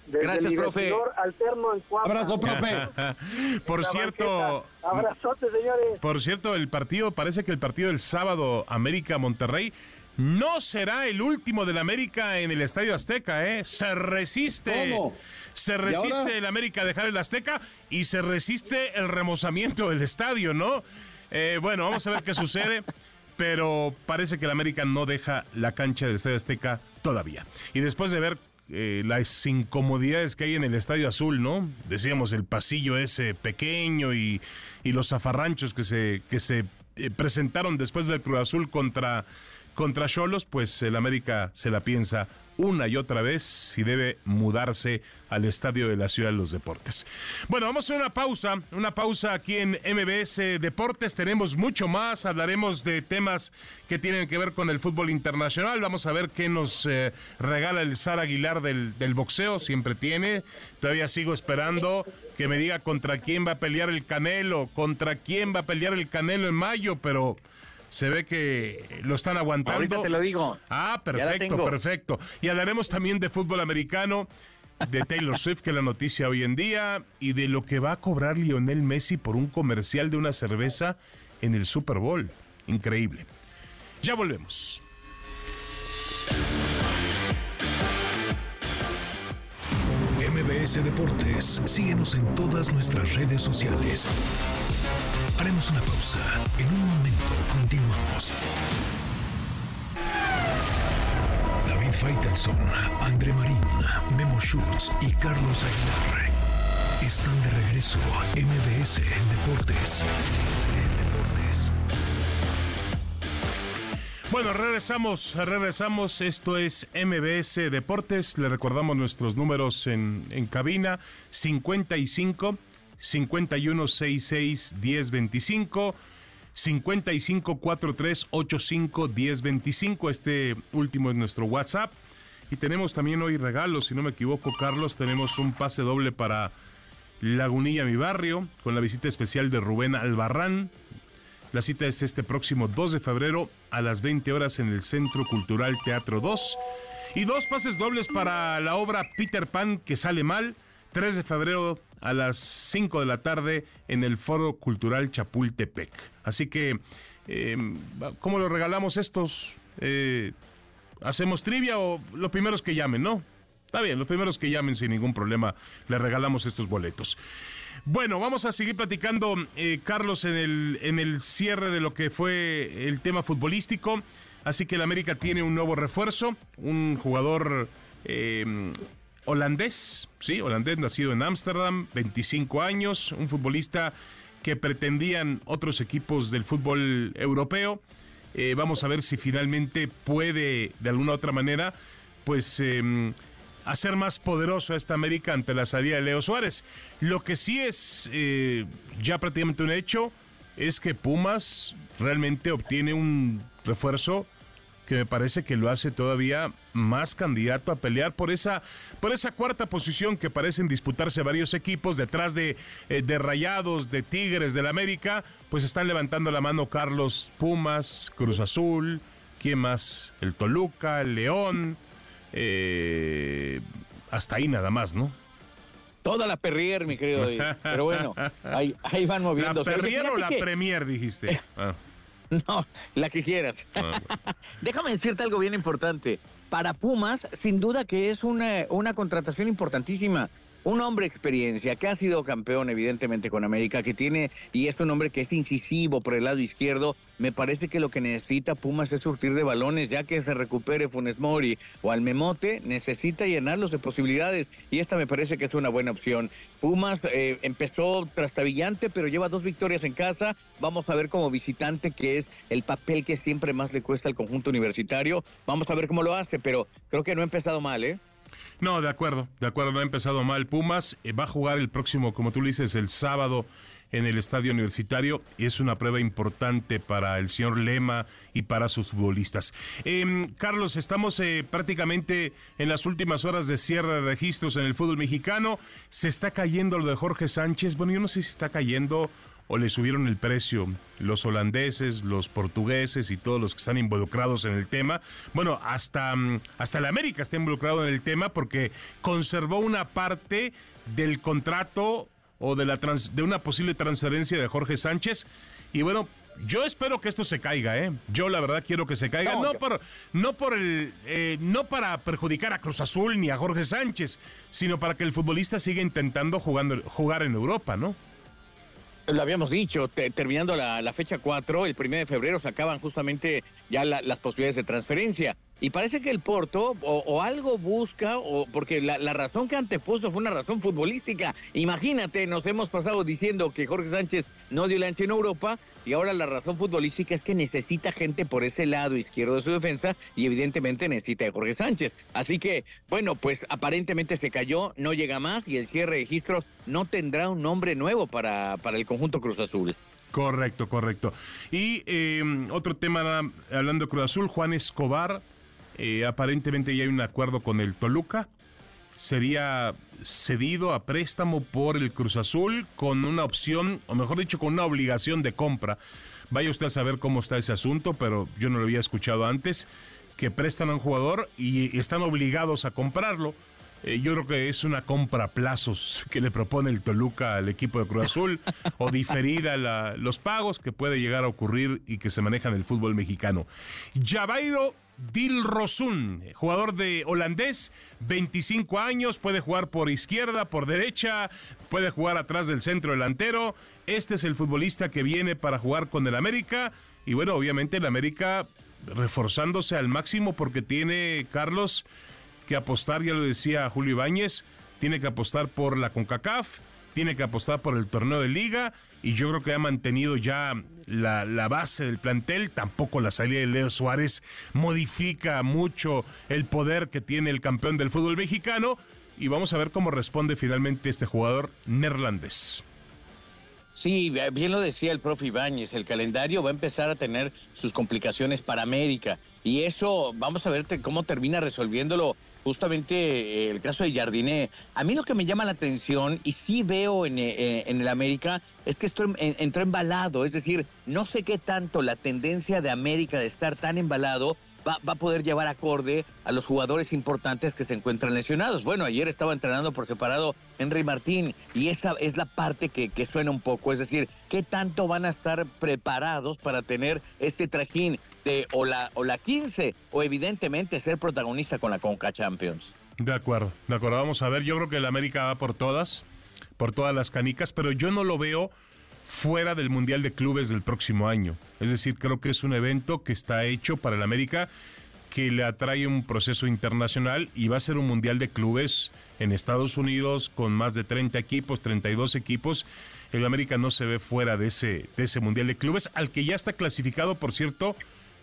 Speaker 10: Desde
Speaker 3: Gracias, profe.
Speaker 10: alterno en Cuapa.
Speaker 2: Abrazo, profe.
Speaker 1: por cierto.
Speaker 10: Abrazote, señores.
Speaker 1: por cierto, el partido, parece que el partido del sábado América-Monterrey no será el último del América en el Estadio Azteca, ¿eh? Se resiste.
Speaker 2: ¿Cómo?
Speaker 1: Se resiste el América a dejar el Azteca y se resiste el remozamiento del estadio, ¿no? Eh, bueno, vamos a ver qué sucede. Pero parece que el América no deja la cancha del Estadio Azteca todavía. Y después de ver eh, las incomodidades que hay en el Estadio Azul, ¿no? Decíamos el pasillo ese pequeño y, y los zafarranchos que se, que se eh, presentaron después del Cruz Azul contra contra Cholos, pues el América se la piensa una y otra vez si debe mudarse al estadio de la Ciudad de los Deportes. Bueno, vamos a una pausa, una pausa aquí en MBS Deportes. Tenemos mucho más, hablaremos de temas que tienen que ver con el fútbol internacional. Vamos a ver qué nos eh, regala el Sara Aguilar del, del boxeo, siempre tiene. Todavía sigo esperando que me diga contra quién va a pelear el Canelo, contra quién va a pelear el Canelo en mayo, pero se ve que lo están aguantando.
Speaker 3: Ahorita te lo digo.
Speaker 1: Ah, perfecto, perfecto. Y hablaremos también de fútbol americano, de Taylor Swift, que es la noticia hoy en día, y de lo que va a cobrar Lionel Messi por un comercial de una cerveza en el Super Bowl. Increíble. Ya volvemos.
Speaker 11: MBS Deportes, síguenos en todas nuestras redes sociales. Haremos una pausa. En un momento continuamos. David Faitelson, André Marín, Memo Schutz y Carlos Aguilar están de regreso a MBS en Deportes. En Deportes.
Speaker 1: Bueno, regresamos, regresamos. Esto es MBS Deportes. Le recordamos nuestros números en, en cabina: 55 5166 1025 554385 1025. Este último es nuestro WhatsApp. Y tenemos también hoy regalos, si no me equivoco, Carlos. Tenemos un pase doble para Lagunilla, mi barrio, con la visita especial de Rubén Albarrán. La cita es este próximo 2 de febrero a las 20 horas en el Centro Cultural Teatro 2. Y dos pases dobles para la obra Peter Pan que sale mal. 3 de febrero a las 5 de la tarde en el Foro Cultural Chapultepec. Así que, em, ¿cómo lo regalamos estos? Eh, ¿Hacemos trivia o los primeros que llamen, no? Está bien, los primeros que llamen sin ningún problema, le regalamos estos boletos. Bueno, vamos a seguir platicando, eh, Carlos, en el, en el cierre de lo que fue el tema futbolístico. Así que el América tiene un nuevo refuerzo, un jugador em, holandés, sí, holandés, nacido en Ámsterdam, 25 años, un futbolista que pretendían otros equipos del fútbol europeo. Eh, vamos a ver si finalmente puede, de alguna u otra manera, pues em, hacer más poderoso a esta América ante la salida de Leo Suárez. Lo que sí es eh, ya prácticamente un hecho es que Pumas realmente obtiene un refuerzo que me parece que lo hace todavía más candidato a pelear por esa, por esa cuarta posición que parecen disputarse varios equipos detrás de, eh, de Rayados, de Tigres, del América, pues están levantando la mano Carlos Pumas, Cruz Azul, ¿quién más? El Toluca, el León, eh, hasta ahí nada más, ¿no?
Speaker 3: Toda la Perrier, mi querido Pero bueno, ahí, van moviendo.
Speaker 1: ¿La Perrier o la Premier, dijiste? Ah.
Speaker 3: No, la que quieras. Ah, Déjame decirte algo bien importante. Para Pumas, sin duda que es una, una contratación importantísima un hombre experiencia que ha sido campeón evidentemente con América, que tiene y es un hombre que es incisivo por el lado izquierdo. Me parece que lo que necesita Pumas es surtir de balones, ya que se recupere Funes Mori o Almemote, necesita llenarlos de posibilidades y esta me parece que es una buena opción. Pumas eh, empezó trastabillante, pero lleva dos victorias en casa. Vamos a ver como visitante, que es el papel que siempre más le cuesta al conjunto universitario. Vamos a ver cómo lo hace, pero creo que no ha empezado mal, ¿eh?
Speaker 1: No, de acuerdo, de acuerdo, no ha empezado mal. Pumas eh, va a jugar el próximo, como tú le dices, el sábado en el estadio universitario y es una prueba importante para el señor Lema y para sus futbolistas. Em, Carlos, estamos eh, prácticamente en las últimas horas de cierre de registros en el fútbol mexicano. Se está cayendo lo de Jorge Sánchez. Bueno, yo no sé si está cayendo o le subieron el precio los holandeses, los portugueses y todos los que están involucrados en el tema. Bueno, hasta, mm, hasta el América está involucrado en el tema porque conservó una parte del contrato o de, la de una posible transferencia de Jorge Sánchez. Y bueno, yo espero que esto se caiga, ¿eh? Yo la verdad quiero que se caiga, no, por, no por el, eh, no para perjudicar a Cruz Azul ni a Jorge Sánchez, sino para que el futbolista siga intentando jugando, jugar en Europa, ¿no?
Speaker 3: Lo habíamos dicho, terminando la, fecha 4, el 1 de febrero se acaban justamente ya las posibilidades de transferencia. Y parece que el Porto o, algo busca, o porque la, razón que antepuso fue una razón futbolística. Imagínate, nos hemos pasado diciendo que Jorge Sánchez no dio la en Europa y ahora la razón futbolística es que necesita gente por ese lado izquierdo de su defensa y evidentemente necesita a Jorge Sánchez. Así que, bueno, pues aparentemente se cayó, no llega más y el cierre de registros no tendrá un nombre nuevo para, para el conjunto Cruz Azul.
Speaker 1: Correcto, correcto. Y eh, otro tema, hablando de Cruz Azul, Juan Escobar eh, aparentemente ya hay un acuerdo con el Toluca. sería cedido a préstamo por el Cruz Azul con una opción, o mejor dicho, con una obligación de compra. Vaya usted a saber cómo está ese asunto, pero yo no lo había escuchado antes, que prestan a un jugador y están obligados a comprarlo. Eh, yo creo que es una compra a plazos que le propone el Toluca al equipo de Cruz Azul o diferida los pagos que puede llegar a ocurrir y que se manejan en el fútbol mexicano. Javairo Dilrosun, jugador de holandés, 25 años, puede jugar por izquierda, por derecha, puede jugar atrás del centro delantero. Este es el futbolista que viene para jugar con el América. Y bueno, obviamente el América reforzándose al máximo porque tiene Carlos que apostar, ya lo decía Julio Ibáñez, tiene que apostar por la CONCACAF, tiene que apostar por el torneo de liga y yo creo que ha mantenido ya la, la, base del plantel. Tampoco la salida de Leo Suárez modifica mucho el poder que tiene el campeón del fútbol mexicano. Y vamos a ver cómo responde finalmente este jugador neerlandés.
Speaker 3: Sí, bien lo decía el profe Ibáñez, el calendario va a empezar a tener sus complicaciones para América y eso vamos a ver cómo termina resolviéndolo justamente el caso de Jardiné. A mí lo que me llama la atención y sí veo en, eh, en el América es que esto entró embalado, es decir, no sé qué tanto la tendencia de América de estar tan embalado Va, a poder llevar acorde a los jugadores importantes que se encuentran lesionados. Bueno, ayer estaba entrenando por separado Henry Martín y esa es la parte que, suena un poco, es decir, ¿qué tanto van a estar preparados para tener este trajín la, o la 15 o evidentemente ser protagonista con la Conca Champions.
Speaker 1: De acuerdo, de acuerdo. Vamos a ver, yo creo que el América va por todas, por todas las canicas, pero yo no lo veo fuera del Mundial de Clubes del próximo año. Es decir, creo que es un evento que está hecho para el América, que le atrae un proceso internacional y va a ser un Mundial de Clubes en Estados Unidos con más de 30 equipos, 32 equipos. El América no se ve fuera de ese, de ese Mundial de Clubes, al que ya está clasificado, por cierto,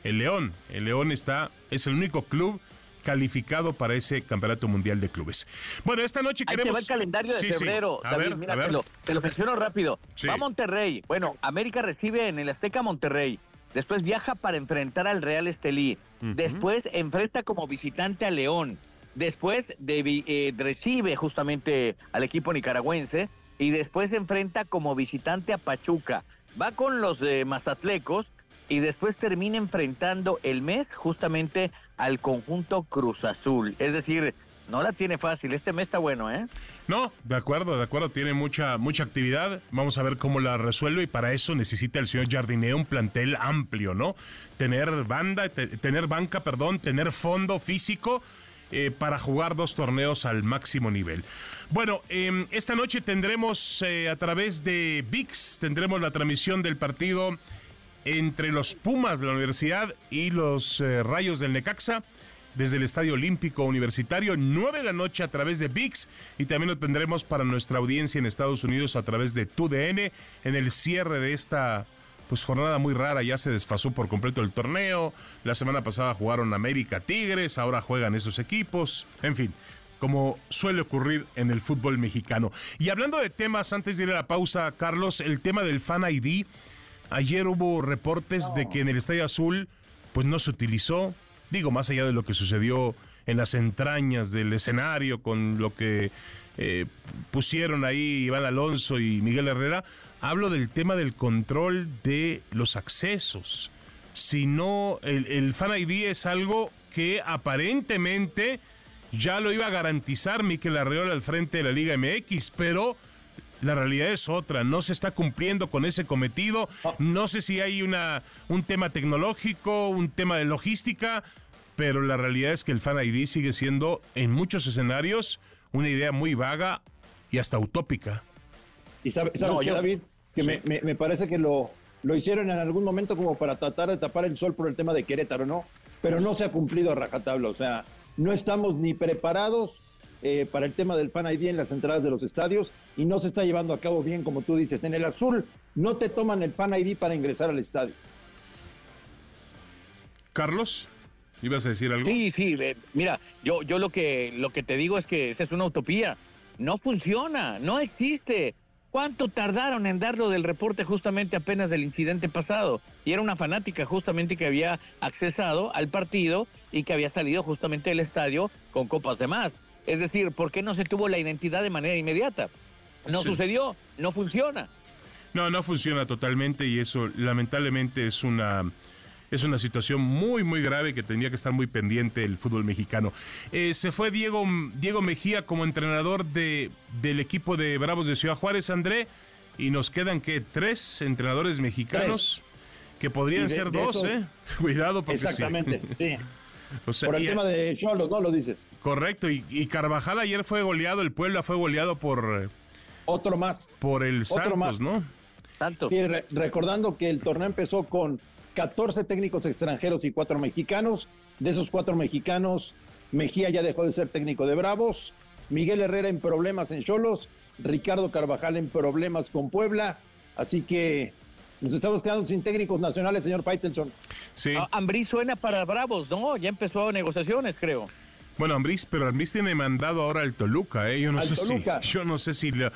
Speaker 1: el León. El León está, es el único club calificado para ese campeonato mundial de clubes. Bueno, esta noche queremos.
Speaker 3: Ahí te va el calendario de febrero. David, mira, te, lo, menciono rápido. Va a Monterrey. Bueno, América recibe en el Azteca Monterrey. Después viaja para enfrentar al Real Estelí. Después enfrenta como visitante a León. Después eh, recibe justamente al equipo nicaragüense. Y después enfrenta como visitante a Pachuca. Va con los eh, Mazatlecos y después termina enfrentando el mes justamente al conjunto Cruz Azul. Es decir, no la tiene fácil. Este mes está bueno, ¿eh?
Speaker 1: No, de acuerdo, de acuerdo. Tiene mucha, mucha actividad. Vamos a ver cómo la resuelve y para eso necesita el señor Jardineo un plantel amplio, ¿no? Tener banda, tener banca, perdón, tener fondo físico. Eh, para jugar dos torneos al máximo nivel. Bueno, em, esta noche tendremos eh, a través de VIX, tendremos la transmisión del partido entre los Pumas de la universidad y los eh, Rayos del Necaxa desde el Estadio Olímpico Universitario, 9 de la noche a través de VIX. Y también lo tendremos para nuestra audiencia en Estados Unidos a través de TUDN en el cierre de esta pues jornada muy rara, ya se desfasó por completo el torneo, la semana pasada jugaron América Tigres, ahora juegan esos equipos, en fin, como suele ocurrir en el fútbol mexicano. Y hablando de temas, antes de ir a la pausa, Carlos, el tema del Fan ID Ayer hubo reportes de que en el Estadio Azul pues no se utilizó, digo, más allá de lo que sucedió en las entrañas del escenario con lo que eh, pusieron ahí Iván Alonso y Miguel Herrera, hablo del tema del control de los accesos. Si no, el, el Fan ID es algo que aparentemente ya lo iba a garantizar Miquel Arreola al frente de la Liga MX, pero la realidad es otra, no se está cumpliendo con ese cometido, ah. no sé si hay una, un tema tecnológico, un tema de logística, pero la realidad es que el Fan ID sigue siendo en muchos escenarios una idea muy vaga y hasta utópica.
Speaker 2: Y sabes qué, David, que me, parece que lo, lo hicieron en algún momento como para tratar de tapar el sol por el tema de Querétaro, ¿no? Pero no se ha cumplido a rajatabla, o sea, no estamos ni preparados eh, para el tema del Fan ID en las entradas de los estadios y no se está llevando a cabo bien, como tú dices. En el azul no te toman el Fan ID para ingresar al estadio.
Speaker 1: Carlos, ¿ibas a decir algo?
Speaker 3: Sí, sí, mira, yo, yo lo, que, lo que te digo es que esa es una utopía. No funciona, no existe. ¿Cuánto tardaron en darlo del reporte justamente apenas del incidente pasado? Y era una fanática justamente que había accesado al partido y que había salido justamente del estadio con copas de más Es decir, ¿por qué no se tuvo la identidad de manera inmediata? No
Speaker 1: Sí.
Speaker 3: sucedió, no funciona.
Speaker 1: No, no funciona totalmente y eso lamentablemente es una es una situación muy muy grave que tendría que estar muy pendiente el fútbol mexicano. Eh, se fue Diego Diego Mejía como entrenador de del equipo de Bravos de Ciudad Juárez, André, y nos quedan que tres entrenadores mexicanos que podrían
Speaker 2: de-
Speaker 1: ser
Speaker 2: de
Speaker 1: dos,
Speaker 2: esos-
Speaker 1: ¿eh? Cuidado porque sí.
Speaker 2: Exactamente, sí.
Speaker 1: O sea,
Speaker 2: Por el
Speaker 1: y-
Speaker 2: tema de Cholos, ¿no? Lo dices.
Speaker 1: Correcto, y, y Carvajal ayer fue goleado, el Puebla fue goleado por,
Speaker 2: Otro más.
Speaker 1: por el
Speaker 2: Otro
Speaker 1: Santos,
Speaker 2: más.
Speaker 1: ¿no?
Speaker 3: Tanto.
Speaker 2: Sí, re- recordando que el torneo empezó con 14 técnicos extranjeros y cuatro mexicanos. De esos cuatro mexicanos, Mejía ya dejó de ser técnico de Bravos. Miguel Herrera en problemas en Cholos. Ricardo Carvajal en problemas con Puebla. Así que nos estamos quedando sin técnicos nacionales, señor Faitelson.
Speaker 1: Sí.
Speaker 3: Ah, Ambriz suena para Bravos, ¿no? Ya empezó negociaciones, creo.
Speaker 1: Bueno, Ambriz, pero Ambriz tiene mandado ahora al Toluca, ¿eh? Yo no
Speaker 2: Al
Speaker 1: sé
Speaker 2: Toluca.
Speaker 1: si, yo no sé si, la-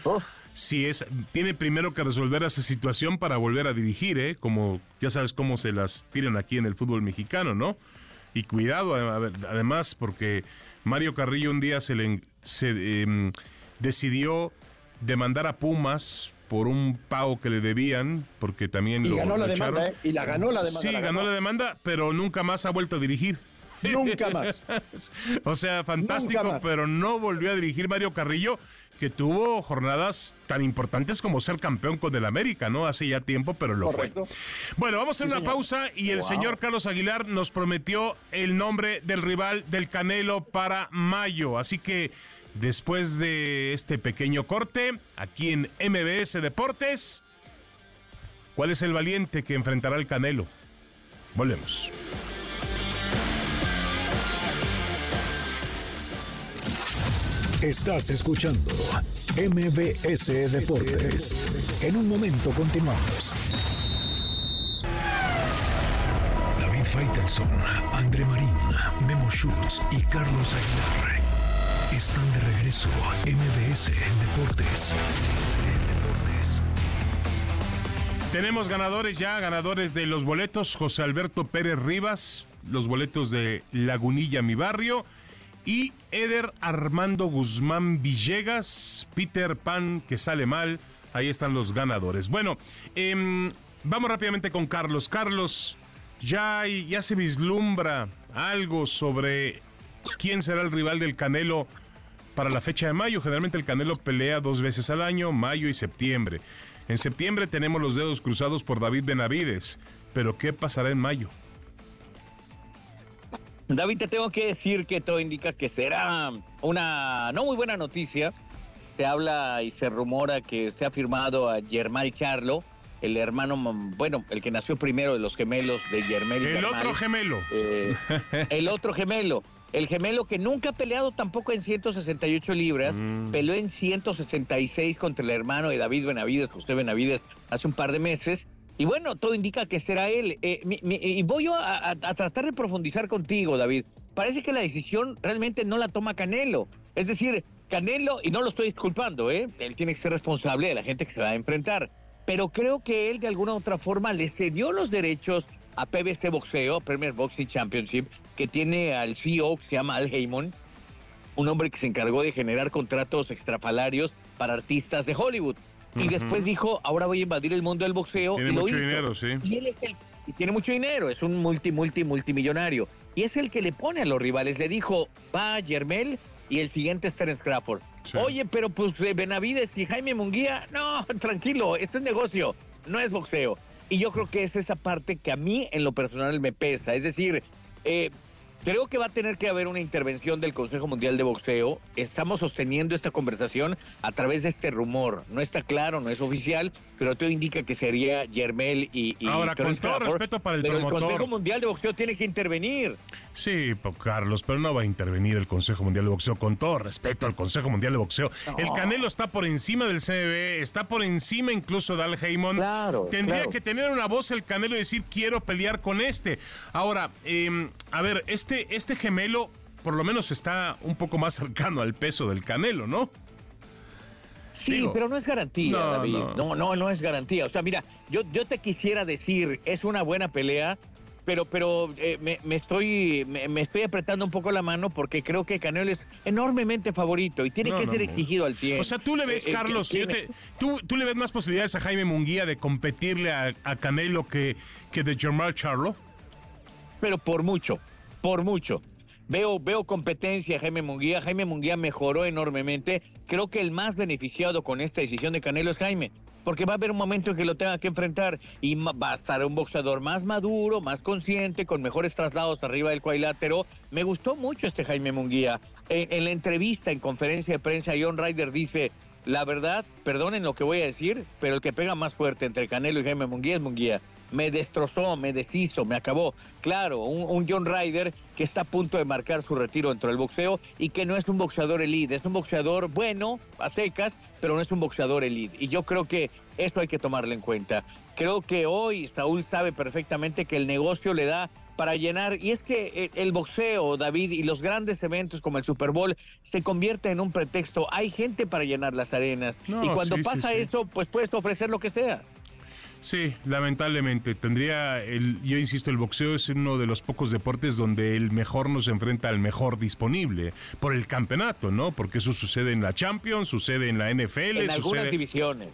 Speaker 1: si es, tiene primero que resolver esa situación para volver a dirigir, ¿eh? Como ya sabes cómo se las tiran aquí en el fútbol mexicano, ¿no? Y cuidado, además, porque Mario Carrillo un día se le se, em, decidió demandar a Pumas por un pago que le debían, porque también
Speaker 2: Y
Speaker 1: lo,
Speaker 2: ganó la demanda. ¿eh? Y la ganó la demanda.
Speaker 1: Sí,
Speaker 2: la
Speaker 1: ganó la demanda, pero nunca más ha vuelto a dirigir.
Speaker 2: Nunca más.
Speaker 1: o sea, fantástico, pero no volvió a dirigir Mario Carrillo, que tuvo jornadas tan importantes como ser campeón con el América, ¿no? Hace ya tiempo, pero lo
Speaker 2: Correcto.
Speaker 1: fue. Bueno, vamos a hacer
Speaker 2: Sí,
Speaker 1: una
Speaker 2: señor.
Speaker 1: pausa y el señor Carlos Aguilar nos prometió el nombre del rival del Canelo para mayo. Así que después de este pequeño corte, aquí en MBS Deportes, ¿cuál es el valiente que enfrentará al Canelo? Volvemos.
Speaker 11: Estás escuchando MBS Deportes. En un momento continuamos. David Faitelson, André Marín, Memo Schutz y Carlos Aguilar están de regreso. MBS Deportes. Deportes.
Speaker 1: Tenemos ganadores ya, ganadores de los boletos. José Alberto Pérez Rivas, los boletos de Lagunilla, mi barrio. Y Eder Armando Guzmán Villegas, Peter Pan, que sale mal. Ahí están los ganadores. Bueno, em, vamos rápidamente con Carlos. Carlos, ya, ya se vislumbra algo sobre quién será el rival del Canelo para la fecha de mayo. Generalmente el Canelo pelea dos veces al año, mayo y septiembre. En septiembre tenemos los dedos cruzados por David Benavides. Pero ¿qué pasará en mayo?
Speaker 3: David, te tengo que decir que todo indica que será una no muy buena noticia. Se habla y se rumora que se ha firmado a Germán Charlo, el hermano, bueno, el que nació primero de los gemelos de Germán.
Speaker 1: El otro gemelo.
Speaker 3: Eh, el otro gemelo. El gemelo que nunca ha peleado tampoco en 168 libras,
Speaker 1: Mm.
Speaker 3: peleó en 166 contra el hermano de David Benavides, José Benavides, hace un par de meses. Y bueno, todo indica que será él. Eh, mi- mi- y voy a, a- a tratar de profundizar contigo, David. Parece que la decisión realmente no la toma Canelo. Es decir, Canelo, y no lo estoy disculpando, ¿eh? él tiene que ser responsable de la gente que se va a enfrentar. Pero creo que él de alguna u otra forma le cedió los derechos a PBC Boxeo, Premier Boxing Championship, que tiene al CEO que se llama Al Heyman, un hombre que se encargó de generar contratos extrapalarios para artistas de Hollywood. Y después dijo, ahora voy a invadir el mundo del boxeo.
Speaker 1: Tiene
Speaker 3: y
Speaker 1: mucho dinero, sí.
Speaker 3: Y él es el y tiene mucho dinero, es un multi, multi, multimillonario. Y es el que le pone a los rivales. Le dijo, va Yermel y el siguiente es Terence Crawford.
Speaker 1: Sí.
Speaker 3: Oye, pero pues eh, Benavides y Jaime Munguía, no, tranquilo, esto es negocio, no es boxeo. Y yo creo que es esa parte que a mí en lo personal me pesa. Es decir, eh, creo que va a tener que haber una intervención del Consejo Mundial de Boxeo. Estamos sosteniendo esta conversación a través de este rumor. No está claro, no es oficial, pero todo indica que sería Yermel y, y
Speaker 1: Ahora, con todo respeto para el
Speaker 3: pero
Speaker 1: promotor.
Speaker 3: el Consejo Mundial de Boxeo tiene que intervenir.
Speaker 1: Sí, Carlos, pero no va a intervenir el Consejo Mundial de Boxeo. Con todo respeto al Consejo Mundial de Boxeo. El Canelo está por encima del CBB, está por encima incluso de Al Heyman.
Speaker 3: Claro,
Speaker 1: Tendría
Speaker 3: claro.
Speaker 1: que tener una voz el Canelo y decir, quiero pelear con este. Ahora, eh, a ver, este, este gemelo por lo menos está un poco más cercano al peso del Canelo, ¿no?
Speaker 3: Sí,
Speaker 1: Digo,
Speaker 3: pero no es garantía,
Speaker 1: no,
Speaker 3: David.
Speaker 1: no.
Speaker 3: No. no, no, es garantía. O sea, mira, yo, yo te quisiera decir, es una buena pelea, pero, pero eh, me, me estoy me, me estoy apretando un poco la mano porque creo que Canelo es enormemente favorito y tiene
Speaker 1: No,
Speaker 3: que ser exigido al pie.
Speaker 1: O sea, tú le ves,
Speaker 3: Eh, eh,
Speaker 1: Carlos, te- tú, tú le ves más posibilidades a Jaime Munguía de competirle a, a Canelo que, que de Jermall Charlo.
Speaker 3: pero por mucho, por mucho. Veo, veo competencia Jaime Munguía. Jaime Munguía mejoró enormemente. Creo que el más beneficiado con esta decisión de Canelo es Jaime. Porque va a haber un momento en que lo tenga que enfrentar y va a estar un boxeador más maduro, más consciente, con mejores traslados arriba del cuadrilátero. Me gustó mucho este Jaime Munguía. En, en la entrevista, en conferencia de prensa, John Ryder dice, la verdad, perdonen lo que voy a decir, pero el que pega más fuerte entre Canelo y Jaime Munguía es Munguía. Me destrozó, me deshizo, me acabó. Claro, un, un John Ryder que está a punto de marcar su retiro dentro del boxeo y que no es un boxeador elite, es un boxeador bueno, a secas, pero no es un boxeador elite. Y yo creo que eso hay que tomarlo en cuenta. Creo que hoy Saúl sabe perfectamente que el negocio le da para llenar. Y es que eh, el boxeo, David, y los grandes eventos como el Super Bowl se convierte en un pretexto. Hay gente para llenar las arenas.
Speaker 1: No,
Speaker 3: y cuando
Speaker 1: sí, sí,
Speaker 3: pasa
Speaker 1: sí.
Speaker 3: eso, pues puedes ofrecer lo que sea.
Speaker 1: Sí, lamentablemente. Tendría, el, yo insisto, el boxeo es uno de los pocos deportes donde el mejor no se enfrenta al mejor disponible por el campeonato, ¿no? Porque eso sucede en la Champions, sucede en la NFL.
Speaker 3: En algunas
Speaker 1: sucede-
Speaker 3: divisiones.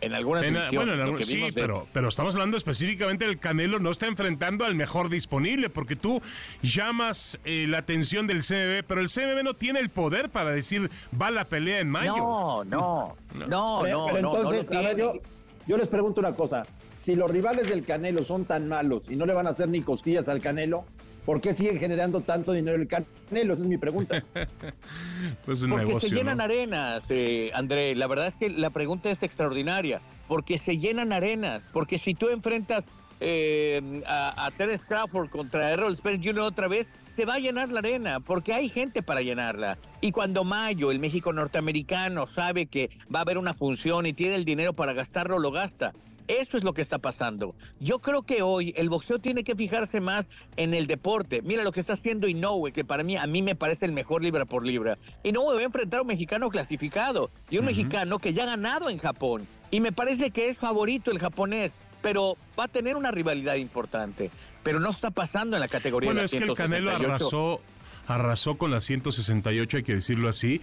Speaker 3: En algunas
Speaker 1: en-
Speaker 3: divisiones.
Speaker 1: bueno, en algún- sí,
Speaker 3: de-
Speaker 1: pero, pero estamos hablando específicamente del Canelo no está enfrentando al mejor disponible, porque tú llamas eh, la atención del CMB, pero el CMB no tiene el poder para decir va la pelea en mayo.
Speaker 3: No, no, no, no,
Speaker 2: pero
Speaker 3: no, no
Speaker 2: entonces, a ver,
Speaker 3: tiene.
Speaker 2: yo, yo les pregunto una cosa. Si los rivales del Canelo son tan malos y no le van a hacer ni cosquillas al Canelo, ¿por qué siguen generando tanto dinero el Canelo? Esa es mi pregunta.
Speaker 1: Pues un
Speaker 3: Porque
Speaker 1: negocio,
Speaker 3: se llenan
Speaker 1: ¿no?
Speaker 3: arenas, eh, André. La verdad es que la pregunta es extraordinaria. Porque se llenan arenas. Porque si tú enfrentas eh, a, a Terence Crawford contra Errol Spence Jr. otra vez, se va a llenar la arena. Porque hay gente para llenarla. Y cuando Mayo, el México norteamericano, sabe que va a haber una función y tiene el dinero para gastarlo, lo gasta. Eso es lo que está pasando. Yo creo que hoy el boxeo tiene que fijarse más en el deporte. Mira lo que está haciendo Inoue, que para mí a mí me parece el mejor libra por libra. Inoue va a enfrentar a un mexicano clasificado y un mexicano que ya ha ganado en Japón. Y me parece que es favorito el japonés, pero va a tener una rivalidad importante. Pero no está pasando en la categoría
Speaker 1: Bueno,
Speaker 3: de
Speaker 1: es
Speaker 3: las
Speaker 1: que el Canelo
Speaker 3: 168.
Speaker 1: arrasó, arrasó con la 168, hay que decirlo así.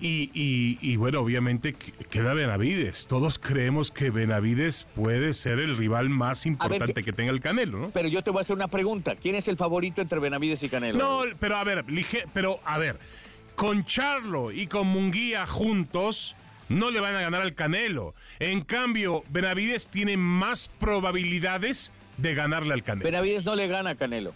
Speaker 1: Y, y- y bueno, obviamente que- queda Benavides. Todos creemos que Benavides puede ser el rival más importante que tenga el Canelo, ¿no?
Speaker 3: Pero yo te voy a hacer una pregunta. ¿Quién es el favorito entre Benavides y Canelo?
Speaker 1: No, pero a ver, lige- pero a ver, con Charlo y con Munguía juntos no le van a ganar al Canelo. En cambio, Benavides tiene más probabilidades de ganarle al Canelo.
Speaker 3: Benavides no le gana a Canelo.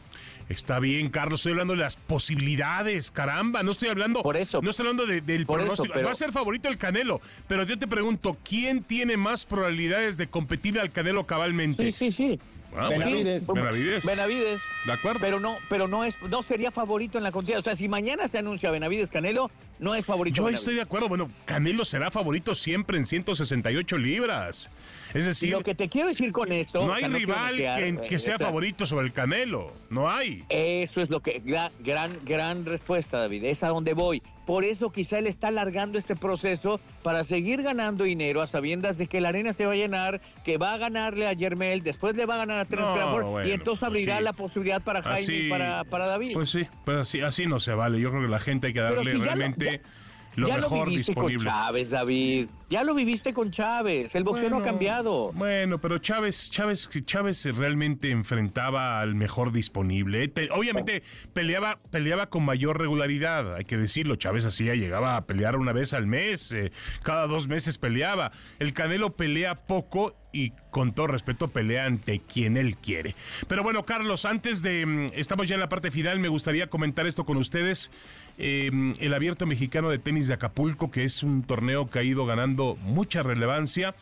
Speaker 1: Está bien, Carlos, estoy hablando de las posibilidades, caramba, no estoy hablando
Speaker 3: Por eso.
Speaker 1: no estoy hablando de- del
Speaker 3: Por eso,
Speaker 1: pronóstico.
Speaker 3: pero-
Speaker 1: Va a ser favorito el Canelo, pero yo te pregunto, ¿quién tiene más probabilidades de competir al Canelo cabalmente?
Speaker 3: Sí, sí, sí.
Speaker 1: Ah, bueno,
Speaker 2: Benavides.
Speaker 1: Benavides. De acuerdo.
Speaker 3: Pero no, pero no es, no sería favorito en la contienda. O sea, si mañana se anuncia Benavides Canelo, no es favorito.
Speaker 1: Yo
Speaker 3: Benavides.
Speaker 1: estoy de acuerdo. Bueno, Canelo será favorito siempre en 168 libras. Es
Speaker 3: Y
Speaker 1: decir,
Speaker 3: lo que te quiero decir con esto.
Speaker 1: no
Speaker 3: o
Speaker 1: hay
Speaker 3: sea,
Speaker 1: rival que,
Speaker 3: eh,
Speaker 1: que sea
Speaker 3: esta-
Speaker 1: favorito sobre el Canelo. No hay.
Speaker 3: Eso es lo que. Gran, gran, gran respuesta, David. Es a donde voy. Por eso quizá él está alargando este proceso para seguir ganando dinero a sabiendas de que la arena se va a llenar, que va a ganarle a Yermel, después le va a ganar a Terence
Speaker 1: No,
Speaker 3: Crawford
Speaker 1: bueno,
Speaker 3: y entonces
Speaker 1: pues
Speaker 3: abrirá
Speaker 1: sí.
Speaker 3: la posibilidad para Jaime
Speaker 1: Así-
Speaker 3: y para, para David.
Speaker 1: Pues sí, pues así, así no se vale. Yo creo que la gente hay que darle
Speaker 3: si ya lo-
Speaker 1: realmente
Speaker 3: ya-
Speaker 1: lo,
Speaker 3: ya
Speaker 1: mejor
Speaker 3: lo viviste
Speaker 1: disponible.
Speaker 3: con Chávez, David. Ya lo viviste con Chávez. El boxeo no ha
Speaker 1: Bueno,
Speaker 3: cambiado.
Speaker 1: Bueno, pero Chávez, Chávez, Chávez realmente enfrentaba al mejor disponible. Te- obviamente peleaba, peleaba con mayor regularidad, hay que decirlo. Chávez hacía, llegaba a pelear una vez al mes, eh, cada dos meses peleaba. El Canelo pelea poco y con todo respeto pelea ante quien él quiere. Pero bueno, Carlos, antes de mm, estamos ya en la parte final, me gustaría comentar esto con ustedes. Eh, el Abierto Mexicano de Tenis de Acapulco, que es un torneo que ha ido ganando mucha relevancia.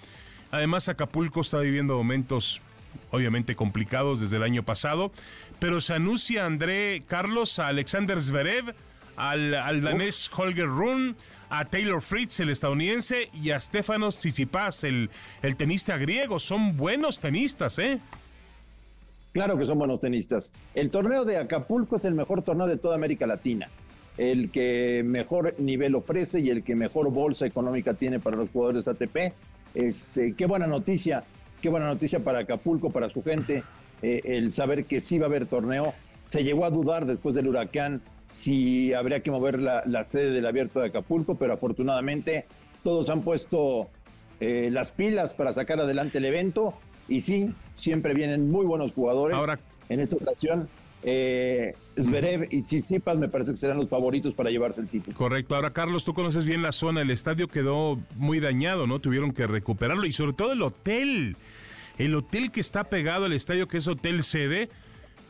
Speaker 1: Además, Acapulco está viviendo momentos obviamente complicados desde el año pasado, pero se anuncia André Carlos a Alexander Zverev, al, al danés Holger Rune, a Taylor Fritz, el estadounidense, y a Stefanos Tsitsipas, el, el tenista griego. Son buenos tenistas, ¿eh?
Speaker 2: Claro que son buenos tenistas. El torneo de Acapulco es el mejor torneo de toda América Latina. El que mejor nivel ofrece y el que mejor bolsa económica tiene para los jugadores ATP. Este, qué buena noticia, qué buena noticia para Acapulco, para su gente. eh, el saber que sí va a haber torneo. Se llegó a dudar después del huracán si habría que mover la, la sede del abierto de Acapulco, pero afortunadamente todos han puesto eh, las pilas para sacar adelante el evento y sí, siempre vienen muy buenos jugadores.
Speaker 1: Ahora,
Speaker 2: en esta ocasión, eh, Zverev y Tsitsipas me parece que serán los favoritos para llevarse el título.
Speaker 1: Correcto. Ahora, Carlos, tú conoces bien la zona. El estadio quedó muy dañado, ¿no? Tuvieron que recuperarlo y sobre todo el hotel. El hotel que está pegado al estadio, que es Hotel Sede,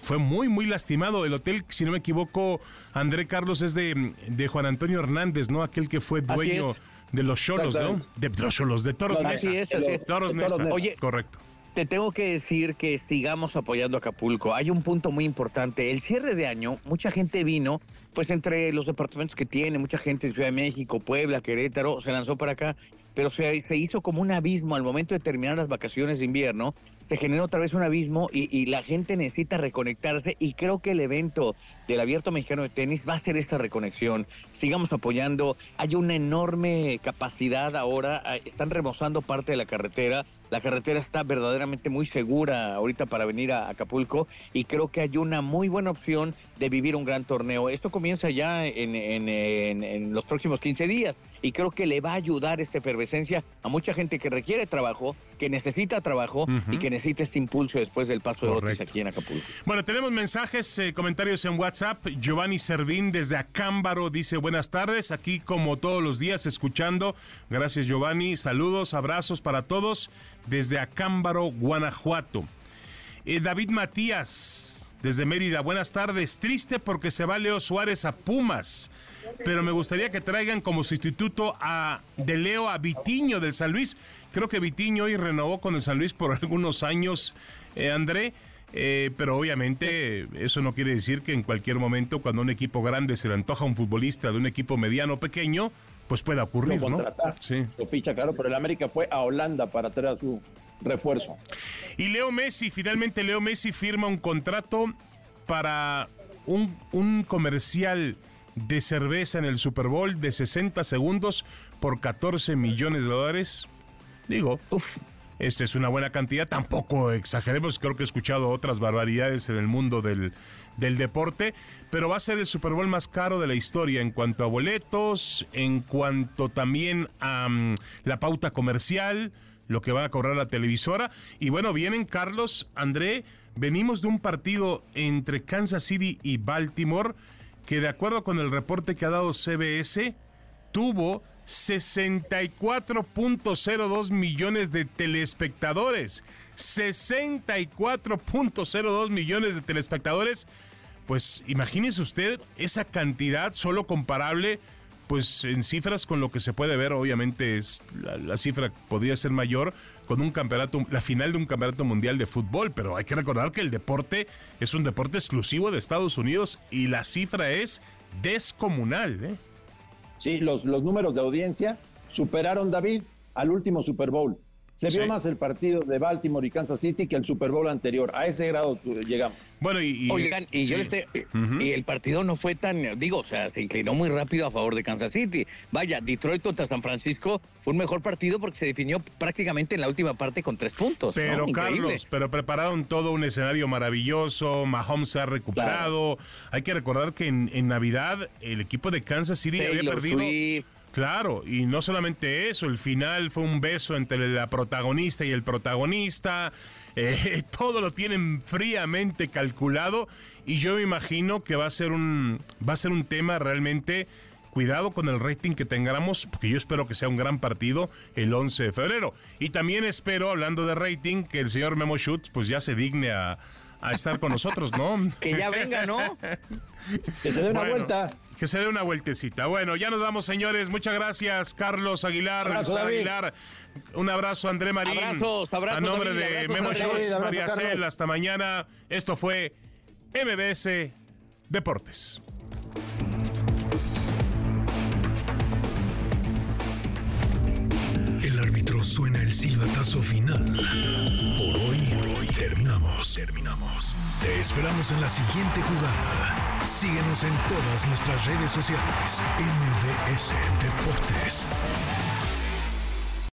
Speaker 1: fue muy, muy lastimado. El hotel, si no me equivoco, André Carlos, es de, de Juan Antonio Hernández, ¿no? Aquel que fue dueño de los Cholos, ¿no? De los Cholos, de Toros
Speaker 3: Así
Speaker 1: Neza.
Speaker 3: es, así es.
Speaker 1: Toros.
Speaker 3: Oye,
Speaker 1: correcto.
Speaker 3: Te tengo que decir que sigamos apoyando a Acapulco. Hay un punto muy importante. El cierre de año, mucha gente vino, pues entre los departamentos que tiene, mucha gente de Ciudad de México, Puebla, Querétaro, se lanzó para acá, pero se, se hizo como un abismo al momento de terminar las vacaciones de invierno. Se generó otra vez un abismo y, y la gente necesita reconectarse y creo que el evento del Abierto Mexicano de Tenis va a ser esta reconexión. Sigamos apoyando. Hay una enorme capacidad ahora. ah, Están remozando parte de la carretera. La carretera está verdaderamente muy segura ahorita para venir a Acapulco y creo que hay una muy buena opción de vivir un gran torneo. Esto comienza ya en, en- en- en los próximos 15 días y creo que le va a ayudar esta efervescencia a mucha gente que requiere trabajo, que necesita trabajo y que necesita este impulso después del paso de Otis aquí en Acapulco.
Speaker 1: Bueno, tenemos mensajes, eh, comentarios en WhatsApp. Giovanni Servín desde Acámbaro dice buenas tardes, aquí como todos los días escuchando. Gracias Giovanni, saludos, abrazos para todos desde Acámbaro, Guanajuato. Eh, David Matías desde Mérida, buenas tardes. Triste porque se va Leo Suárez a Pumas, pero me gustaría que traigan como sustituto a de Leo a Vitiño del San Luis. Creo que Vitiño hoy renovó con el San Luis por algunos años, eh, André. Eh, pero obviamente eso no quiere decir que en cualquier momento cuando un equipo grande se le antoja un futbolista de un equipo mediano o pequeño, pues pueda ocurrir,
Speaker 2: Lo
Speaker 1: ¿no?
Speaker 2: contratar.
Speaker 1: Sí.
Speaker 2: Lo ficha, claro, pero el América fue a Holanda para traer a su refuerzo.
Speaker 1: Y Leo Messi, finalmente Leo Messi firma un contrato para un, un comercial de cerveza en el Super Bowl de 60 segundos por 14 millones de dólares. Digo, esta es una buena cantidad, tampoco exageremos, creo que he escuchado otras barbaridades en el mundo del, del deporte, pero va a ser el Super Bowl más caro de la historia en cuanto a boletos, en cuanto también a mm, la pauta comercial, lo que va a cobrar la televisora. Y bueno, vienen Carlos, André, venimos de un partido entre Kansas City y Baltimore, que de acuerdo con el reporte que ha dado CBS, tuvo 64.02 millones de telespectadores. 64.02 millones de telespectadores. Pues imagínese usted esa cantidad solo comparable pues en cifras con lo que se puede ver, obviamente es la, cifra podría ser mayor con un campeonato, la final de un campeonato mundial de fútbol, pero hay que recordar que el deporte es un deporte exclusivo de Estados Unidos y la cifra es descomunal, ¿eh?
Speaker 2: Sí, los, los números de audiencia superaron, David, al último Super Bowl. Se vio
Speaker 1: Sí.
Speaker 2: más el partido de Baltimore y Kansas City que el Super Bowl anterior. A ese grado llegamos.
Speaker 1: Bueno, y,
Speaker 3: Oigan, y yo estoy- y el partido no fue tan, digo, o sea, se inclinó muy rápido a favor de Kansas City. Vaya, Detroit contra San Francisco fue un mejor partido porque se definió prácticamente en la última parte con tres puntos.
Speaker 1: Pero. Carlos, pero prepararon todo un escenario maravilloso, Mahomes se ha recuperado. Hay que recordar que en, en Navidad el equipo de Kansas City había perdido.
Speaker 3: Swift.
Speaker 1: Claro, y no solamente eso, el final fue un beso entre la protagonista y el protagonista. eh, todo lo tienen fríamente calculado y yo me imagino que va a ser un va a ser un tema realmente cuidado con el rating que tengamos, porque yo espero que sea un gran partido el 11 de febrero. Y también espero, hablando de rating, que el señor Memo Schutz pues ya se digne a, a estar con nosotros, ¿no?
Speaker 3: Que ya venga, ¿no?
Speaker 2: Que se dé una
Speaker 1: Bueno,
Speaker 2: vuelta.
Speaker 1: Que se dé una vueltecita. Bueno, ya nos vamos, señores. Muchas gracias, Carlos Aguilar,
Speaker 2: Abrazo.
Speaker 1: Aguilar. Un abrazo, André Marín.
Speaker 3: Abrazos, abrazos,
Speaker 1: A nombre
Speaker 3: David,
Speaker 1: de Memo. Schultz, María. Cel. Hasta mañana. Esto fue MBS Deportes.
Speaker 11: El árbitro suena el silbatazo final. Por hoy, hoy terminamos, terminamos. Te esperamos en la siguiente jugada. Síguenos en todas nuestras redes sociales. MVS Deportes.